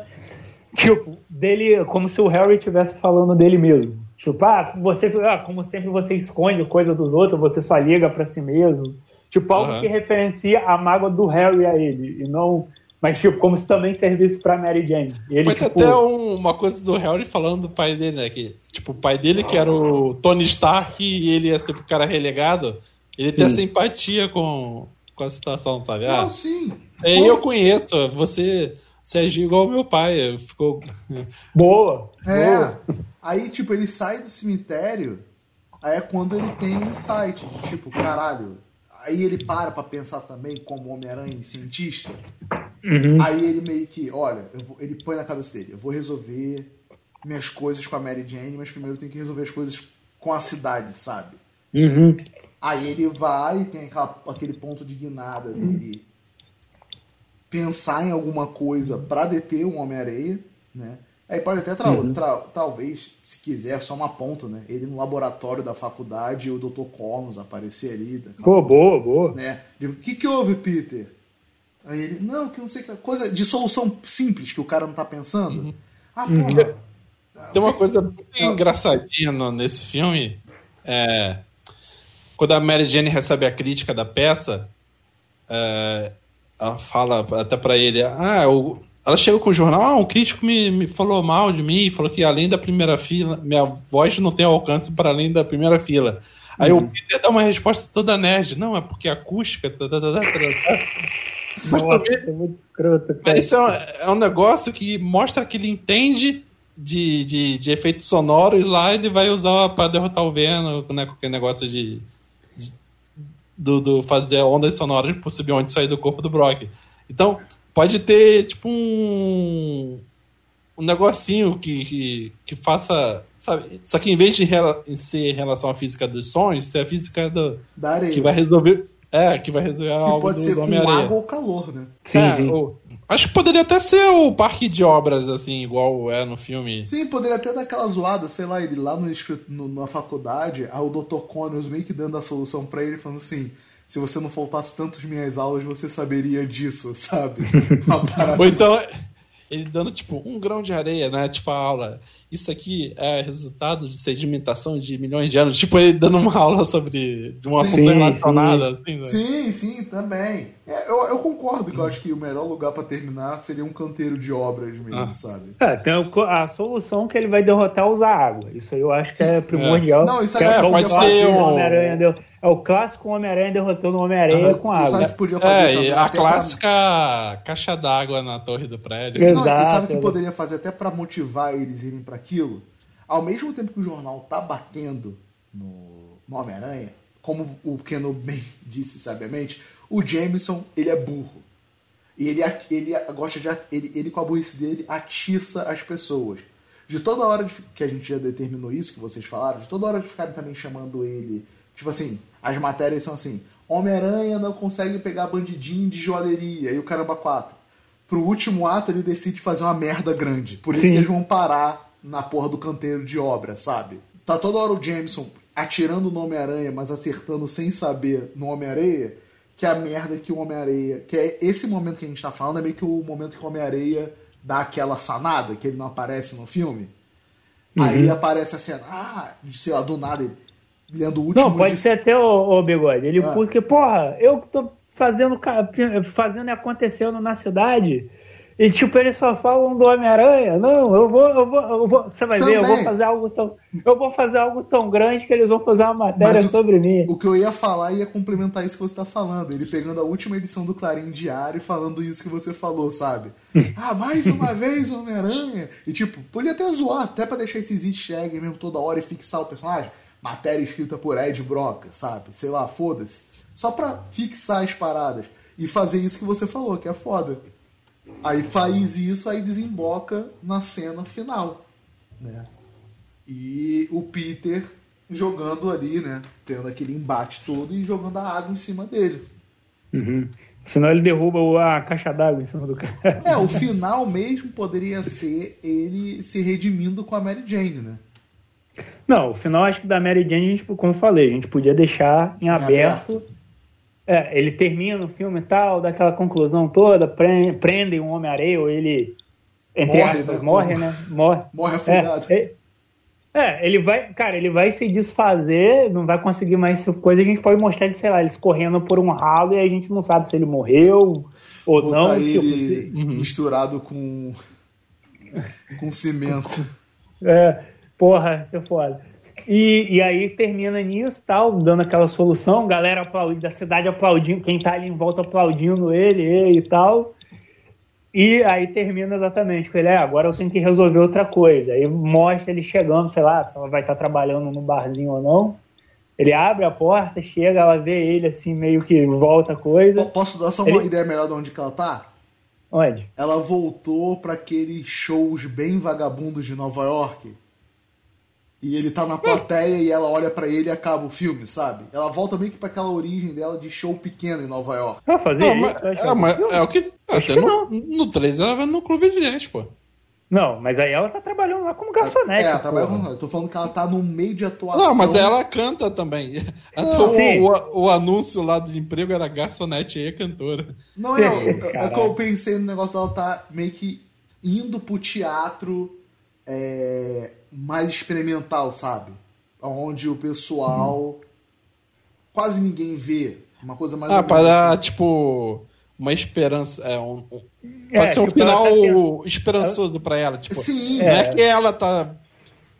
tipo, dele, como se o Harry estivesse falando dele mesmo. Tipo, ah, você, ah, como sempre você esconde coisa dos outros, você só liga pra si mesmo. Tipo, algo Aham. que referencia a mágoa do Harry a ele. E não. Mas, tipo, como se também servisse pra Mary Jane. Ele, Pode ser tipo, até um- uma coisa do Harry falando do pai dele, né? Que, tipo, o pai dele, que era o Tony Stark, e ele ia ser o cara relegado, ele tem essa empatia com, com a situação, sabe? Ah, Não, sim. aí eu conheço, você, você agiu igual ao meu pai. Ficou. Boa! É. boa. Aí, tipo, ele sai do cemitério, aí é quando ele tem um insight de tipo, caralho. Aí ele para pra pensar também como Homem-Aranha e cientista. Uhum. Aí ele meio que, olha, vou- ele põe na cabeça dele, eu vou resolver minhas coisas com a Mary Jane, mas primeiro eu tenho que resolver as coisas com a cidade, sabe? Uhum. Aí ele vai tem aquela- aquele ponto de guinada dele pensar em alguma coisa pra deter o Homem-Areia, né? Aí pode até, tra- talvez, se quiser, só uma ponta, né? Ele no laboratório da faculdade e o Dr. Connors aparecer ali? Pô, boa, boa. né? O que que houve, Peter? Aí ele, não, que não sei que coisa de solução simples que o cara não tá pensando. Ah, porra. Tem uma você- coisa muito engraçadinha no- nesse filme. É, quando a Mary Jane recebe a crítica da peça, é, ela fala até pra ele: Ah, o- ela chegou com o jornal, ah, um crítico me, me falou mal de mim, falou que além da primeira fila, minha voz não tem alcance para além da primeira fila. Aí uhum. o Peter dá uma resposta toda nerd. Não, é porque a acústica. Tá, tá, tá, tá. Nossa, é muito escroto, cara. Isso é um, é um negócio que mostra que ele entende de, de, de efeito sonoro e lá ele vai usar para derrotar o Venom, né, aquele negócio de, de do, do, fazer ondas sonoras por subir onde sair do corpo do Brock. Então, pode ter tipo um, um negocinho que, que, que faça. Sabe? Só que em vez de ser em relação à física dos sons, ser a física do, da areia. que vai resolver é, que vai resolver que algo pode do, ser do com água ou calor, né? Sim, é, sim. O, acho que poderia até ser o parque de obras, assim, igual é no filme. Sim, poderia até dar aquela zoada, sei lá, ele lá no, no na faculdade, aí o Dr. Connors meio que dando a solução para ele, falando assim se você não faltasse tantas minhas aulas, você saberia disso, sabe? Ou então, ele dando, tipo, um grão de areia, né? Tipo, a aula isso aqui é resultado de sedimentação de milhões de anos. Tipo, ele dando uma aula sobre de um assunto relacionado. Sim. Assim, né? sim, sim, também. É, eu, eu, concordo que eu acho que o melhor lugar para terminar seria um canteiro de obras mesmo, ah. sabe? É, tem a solução que ele vai derrotar é usar água. Isso aí eu acho que sim. é primordial. É. Não, isso aí é, é pode ser um... Homem-Aranha deu... É o clássico Homem-Aranha derrotando o Homem-Aranha com água. Sabe que podia fazer é, também, a clássica pra... caixa d'água na torre do prédio. Exato, Não, e sabe o que poderia fazer até para motivar eles irem para aquilo? Ao mesmo tempo que o jornal tá batendo no, no Homem-Aranha, como o Keno bem disse sabiamente, o Jameson, ele é burro. E ele, ele gosta de. Ele, ele, com a burrice dele, atiça as pessoas. De toda hora de, que a gente já determinou isso, que vocês falaram, de toda hora de ficarem também chamando ele. Tipo assim, as matérias são assim: Homem-Aranha não consegue pegar bandidinho de joalheria e o caramba 4. Pro último ato ele decide fazer uma merda grande. Por isso Sim. que eles vão parar na porra do canteiro de obra, sabe? Tá toda hora o Jameson atirando no Homem-Aranha, mas acertando sem saber no Homem-Areia, que é a merda que o Homem-Areia. Que é esse momento que a gente tá falando, é meio que o momento que o Homem-Areia dá aquela sanada, que ele não aparece no filme. Uhum. Aí aparece a cena, ah, sei lá, do nada ele lendo o último. Não, pode de... ser até o, o bigode. Ele, ah. porque, porra, eu tô fazendo, fazendo e acontecendo na cidade. E tipo, eles só falam do Homem-Aranha. Não, eu vou, eu vou, eu vou. Você vai Também. ver, eu vou fazer algo tão. Eu vou fazer algo tão grande que eles vão fazer uma matéria o, sobre mim. O que eu ia falar ia complementar isso que você está falando. Ele pegando a última edição do Clarim Diário e falando isso que você falou, sabe? ah, mais uma vez o Homem-Aranha. E tipo, podia até zoar, até pra deixar esses easter eggs mesmo toda hora e fixar o personagem. Matéria escrita por Ed Broca, sabe? Sei lá, foda-se. Só pra fixar as paradas. E fazer isso que você falou, que é foda. Aí faz isso, aí desemboca na cena final, né? E o Peter jogando ali, né? Tendo aquele embate todo e jogando a água em cima dele. Uhum. Senão ele derruba a caixa d'água em cima do cara. É, o final mesmo poderia ser ele se redimindo com a Mary Jane, né? Não, o final acho que da Mary Jane, a gente, como eu falei, a gente podia deixar em, em aberto, aberto é, ele termina o filme e tal, daquela conclusão toda, prendem um Homem-Areia, ou ele, entre morre, aspas, né? morre, né? Morre. Morre afogado. É, é, ele vai, cara, ele vai se desfazer, não vai conseguir mais coisa, a gente pode mostrar ele, sei lá, eles correndo por um ralo e a gente não sabe se ele morreu ou Botar não. Ele tipo, misturado com, com cimento. É, porra, é foda. E, e aí termina nisso, tal, dando aquela solução, galera aplaudindo, da cidade aplaudindo, quem tá ali em volta aplaudindo ele, ele e tal. E aí termina exatamente com ele, é, agora eu tenho que resolver outra coisa. Aí mostra ele chegando, sei lá, se ela vai estar tá trabalhando no barzinho ou não. Ele abre a porta, chega, ela vê ele assim, meio que volta a coisa. Posso dar só uma ele... ideia melhor de onde ela tá? Onde? Ela voltou para aqueles shows bem vagabundos de Nova York e ele tá na plateia e ela olha para ele e acaba o filme, sabe? Ela volta meio que pra aquela origem dela de show pequeno em Nova York. Ela fazia não, isso? Mas, é, mas é o que. Até no, no 3 ela vai no clube de gente, pô. Não, mas aí ela tá trabalhando lá como garçonete. É, ela trabalha com... Eu tô falando que ela tá no meio de atuação. Não, mas ela canta também. Não, o, o, o, anúncio lá de emprego era garçonete e cantora. Não, é, é, é que eu pensei no negócio dela tá meio que indo pro teatro é, mais experimental, sabe? Onde o pessoal quase ninguém vê. Uma coisa mais. Ah, para dar, tipo. uma esperança. É, um, um, pra É, ser um tipo, ela final tá esperançoso pra ela. Tipo, Sim, não é É. que ela tá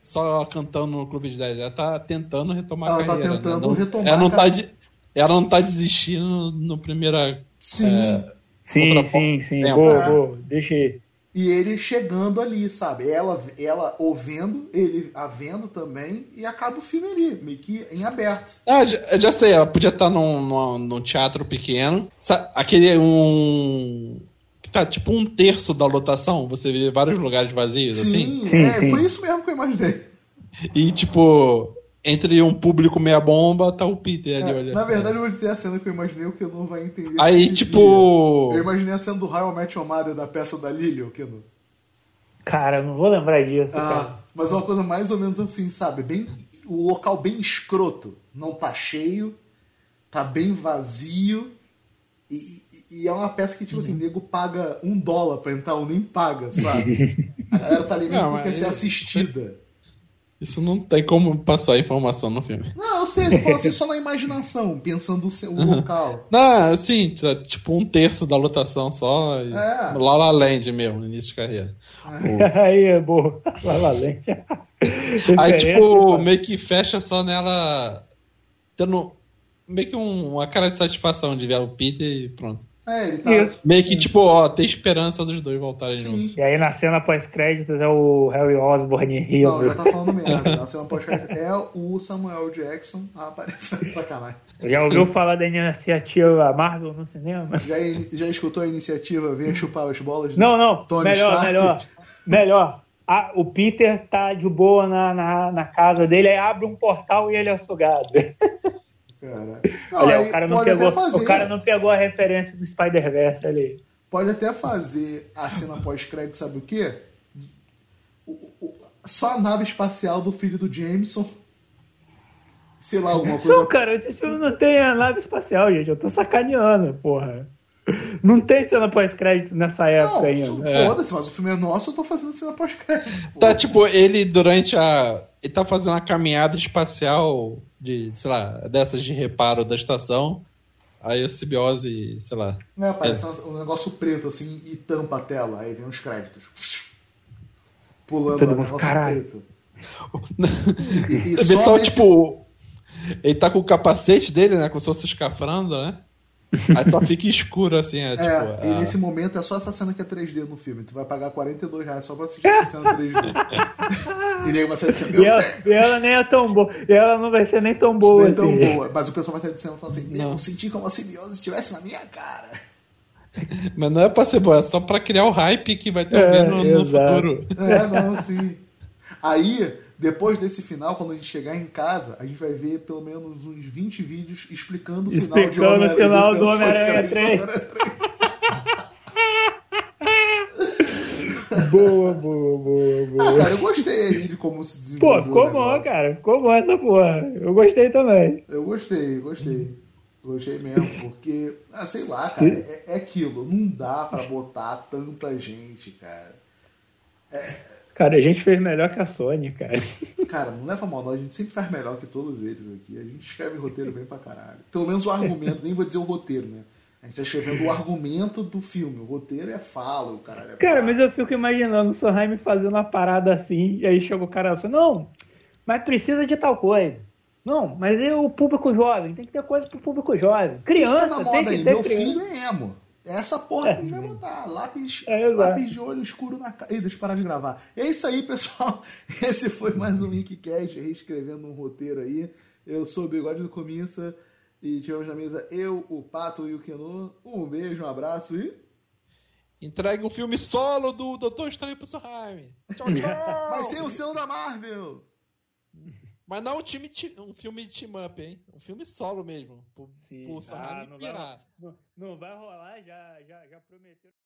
só cantando no Clube de 10, ela tá tentando retomar Ela a tá carreira. tentando né? Não- retomar ela não a tá carreira. de- Ela não tá desistindo no primeira. sim. É, Sim, sim, sim. tempo. Boa, É. boa. Deixa aí. E ele chegando ali, sabe? Ela, ela ouvindo, ele a vendo também, e acaba o filme ali, meio que em aberto. Ah, já, eu já sei, ela podia estar num, num, num teatro pequeno. Aquele um. que tá tipo um terço da lotação, você vê vários lugares vazios, assim. Sim, Sim, é, sim. foi isso mesmo que eu imaginei. E tipo, entre um público meia bomba, tá o Peter ali É, olhando. na verdade, eu vou dizer a cena que eu imaginei, o que não vai entender. Aí, tipo. Eu imaginei a cena do Met Your Mother da peça da Lily, o que não. Cara, eu não vou lembrar disso, cara. Ah, mas é uma coisa mais ou menos assim, sabe? Bem, o local bem escroto. Não tá cheio, tá bem vazio. E, e- é uma peça que, tipo assim, nego paga um dólar pra entrar ou nem paga, sabe? A galera tá ali mesmo Não, porque quer mas ser assistida. Isso não tem como passar informação no filme. Não, eu sei, tô falando assim só na imaginação, pensando o, seu- o local. Não, assim, tá, tipo um terço da lotação só. E... É. La La Land mesmo, início de carreira. Aí é boa. Lá, lá, além. Aí, tipo, meio que fecha só nela tendo meio que um- uma cara de satisfação de ver o Peter e pronto. É, ele tá. Isso. Meio que, tipo, ó, tem esperança dos dois voltarem Sim. juntos. E aí na cena pós-créditos é o Harry Osborn Não, rindo. já tá falando merda. A cena pode é o Samuel Jackson aparecendo. Sacanagem. Já ouviu falar da iniciativa Marvel no cinema? Já, já escutou a iniciativa Venha chupar as bolas? Não, não. Tony melhor, Stark? melhor. Melhor. Ah, o Peter tá de boa na, na, na casa dele, aí abre um portal e ele é sugado. Cara. Não, Olha, o, cara não pegou, fazer. o cara não pegou a referência do Spider-Verse ali. Pode até fazer a cena pós-crédito, sabe o quê? O- o- só a nave espacial do filho do Jameson. Sei lá, alguma coisa. Não, cara, esse filme não tem a nave espacial, gente. Eu tô sacaneando, porra. Não tem cena pós-crédito nessa época Não, ainda. f- foda-se, mas o filme é nosso, eu tô fazendo cena pós-crédito. Tá, tipo, ele durante a. Ele tá fazendo uma caminhada espacial de, sei lá, dessas de reparo da estação. Aí a simbiose, sei lá. Né, aparece um um negócio preto assim e tampa a tela, aí vem os créditos. Pulando Todo o mundo, negócio caralho. preto. E, e Você vê só, tipo. Ele tá com o capacete dele, né? Com o seu escafandro, né? Aí só fica escuro assim, é, É, tipo. e ah, nesse momento é só essa cena que é 3D no filme. Tu vai pagar 42 reais só pra assistir essa cena 3D. e daí você vai dizer, meu E ela, e ela nem é tão boa. E ela não vai ser nem tão boa é assim. tão boa. Mas o pessoal vai sair do cinema falando assim, Não. eu senti como a simbiose estivesse na minha cara. Mas não é pra ser boa, é só pra criar o hype que vai ter É, no, no futuro. É, não, sim. Aí, depois desse final, quando a gente chegar em casa, a gente vai ver pelo menos uns 20 vídeos explicando o final de Explicando o final do Homem-Aranha Homem-Aranha 3. Boa, boa, boa, Ah, boa. cara, eu gostei aí de como se Pô, desenvolveu ficou o bom, cara. Ficou bom essa porra. Eu gostei também. Eu gostei, gostei. Gostei mesmo, porque, ah, sei lá, cara, é, é aquilo. Não dá pra botar tanta gente, cara. Cara, a gente fez melhor que a Sony, cara. Cara, não leva mal, não. A gente sempre faz melhor que todos eles aqui. A gente escreve roteiro bem pra caralho. Pelo menos o argumento, nem vou dizer o roteiro, né? A gente tá escrevendo o argumento do filme. O roteiro é fala, o caralho. É Cara, mas eu fico imaginando o Sondheim fazendo uma parada assim, e aí chega o cara assim, não, mas precisa de tal coisa. Não, mas e o público jovem? Tem que ter coisa pro público jovem. O que tá Criança, na tem moda que aí? ter Meu criança. filho é emo. É essa porra que a gente vai botar. Lápis, É, lápis de olho escuro na cara. Ih, deixa eu parar de gravar. É isso aí, pessoal. Esse foi mais um Winkcast, reescrevendo um roteiro aí. Eu sou o Bigode do Comissa e tivemos na mesa eu, o Pato e o Kenu. Um beijo, um abraço e. Entregue um filme solo do Doutor Estranho pro Sorheim. Tchau, tchau! Vai ser o selo da Marvel! Mas não um, time, ti- um filme de team-up, hein? Um filme solo mesmo. Pro, Sim. pro Ah, não, vai, não, não vai rolar, já, já, já prometeu.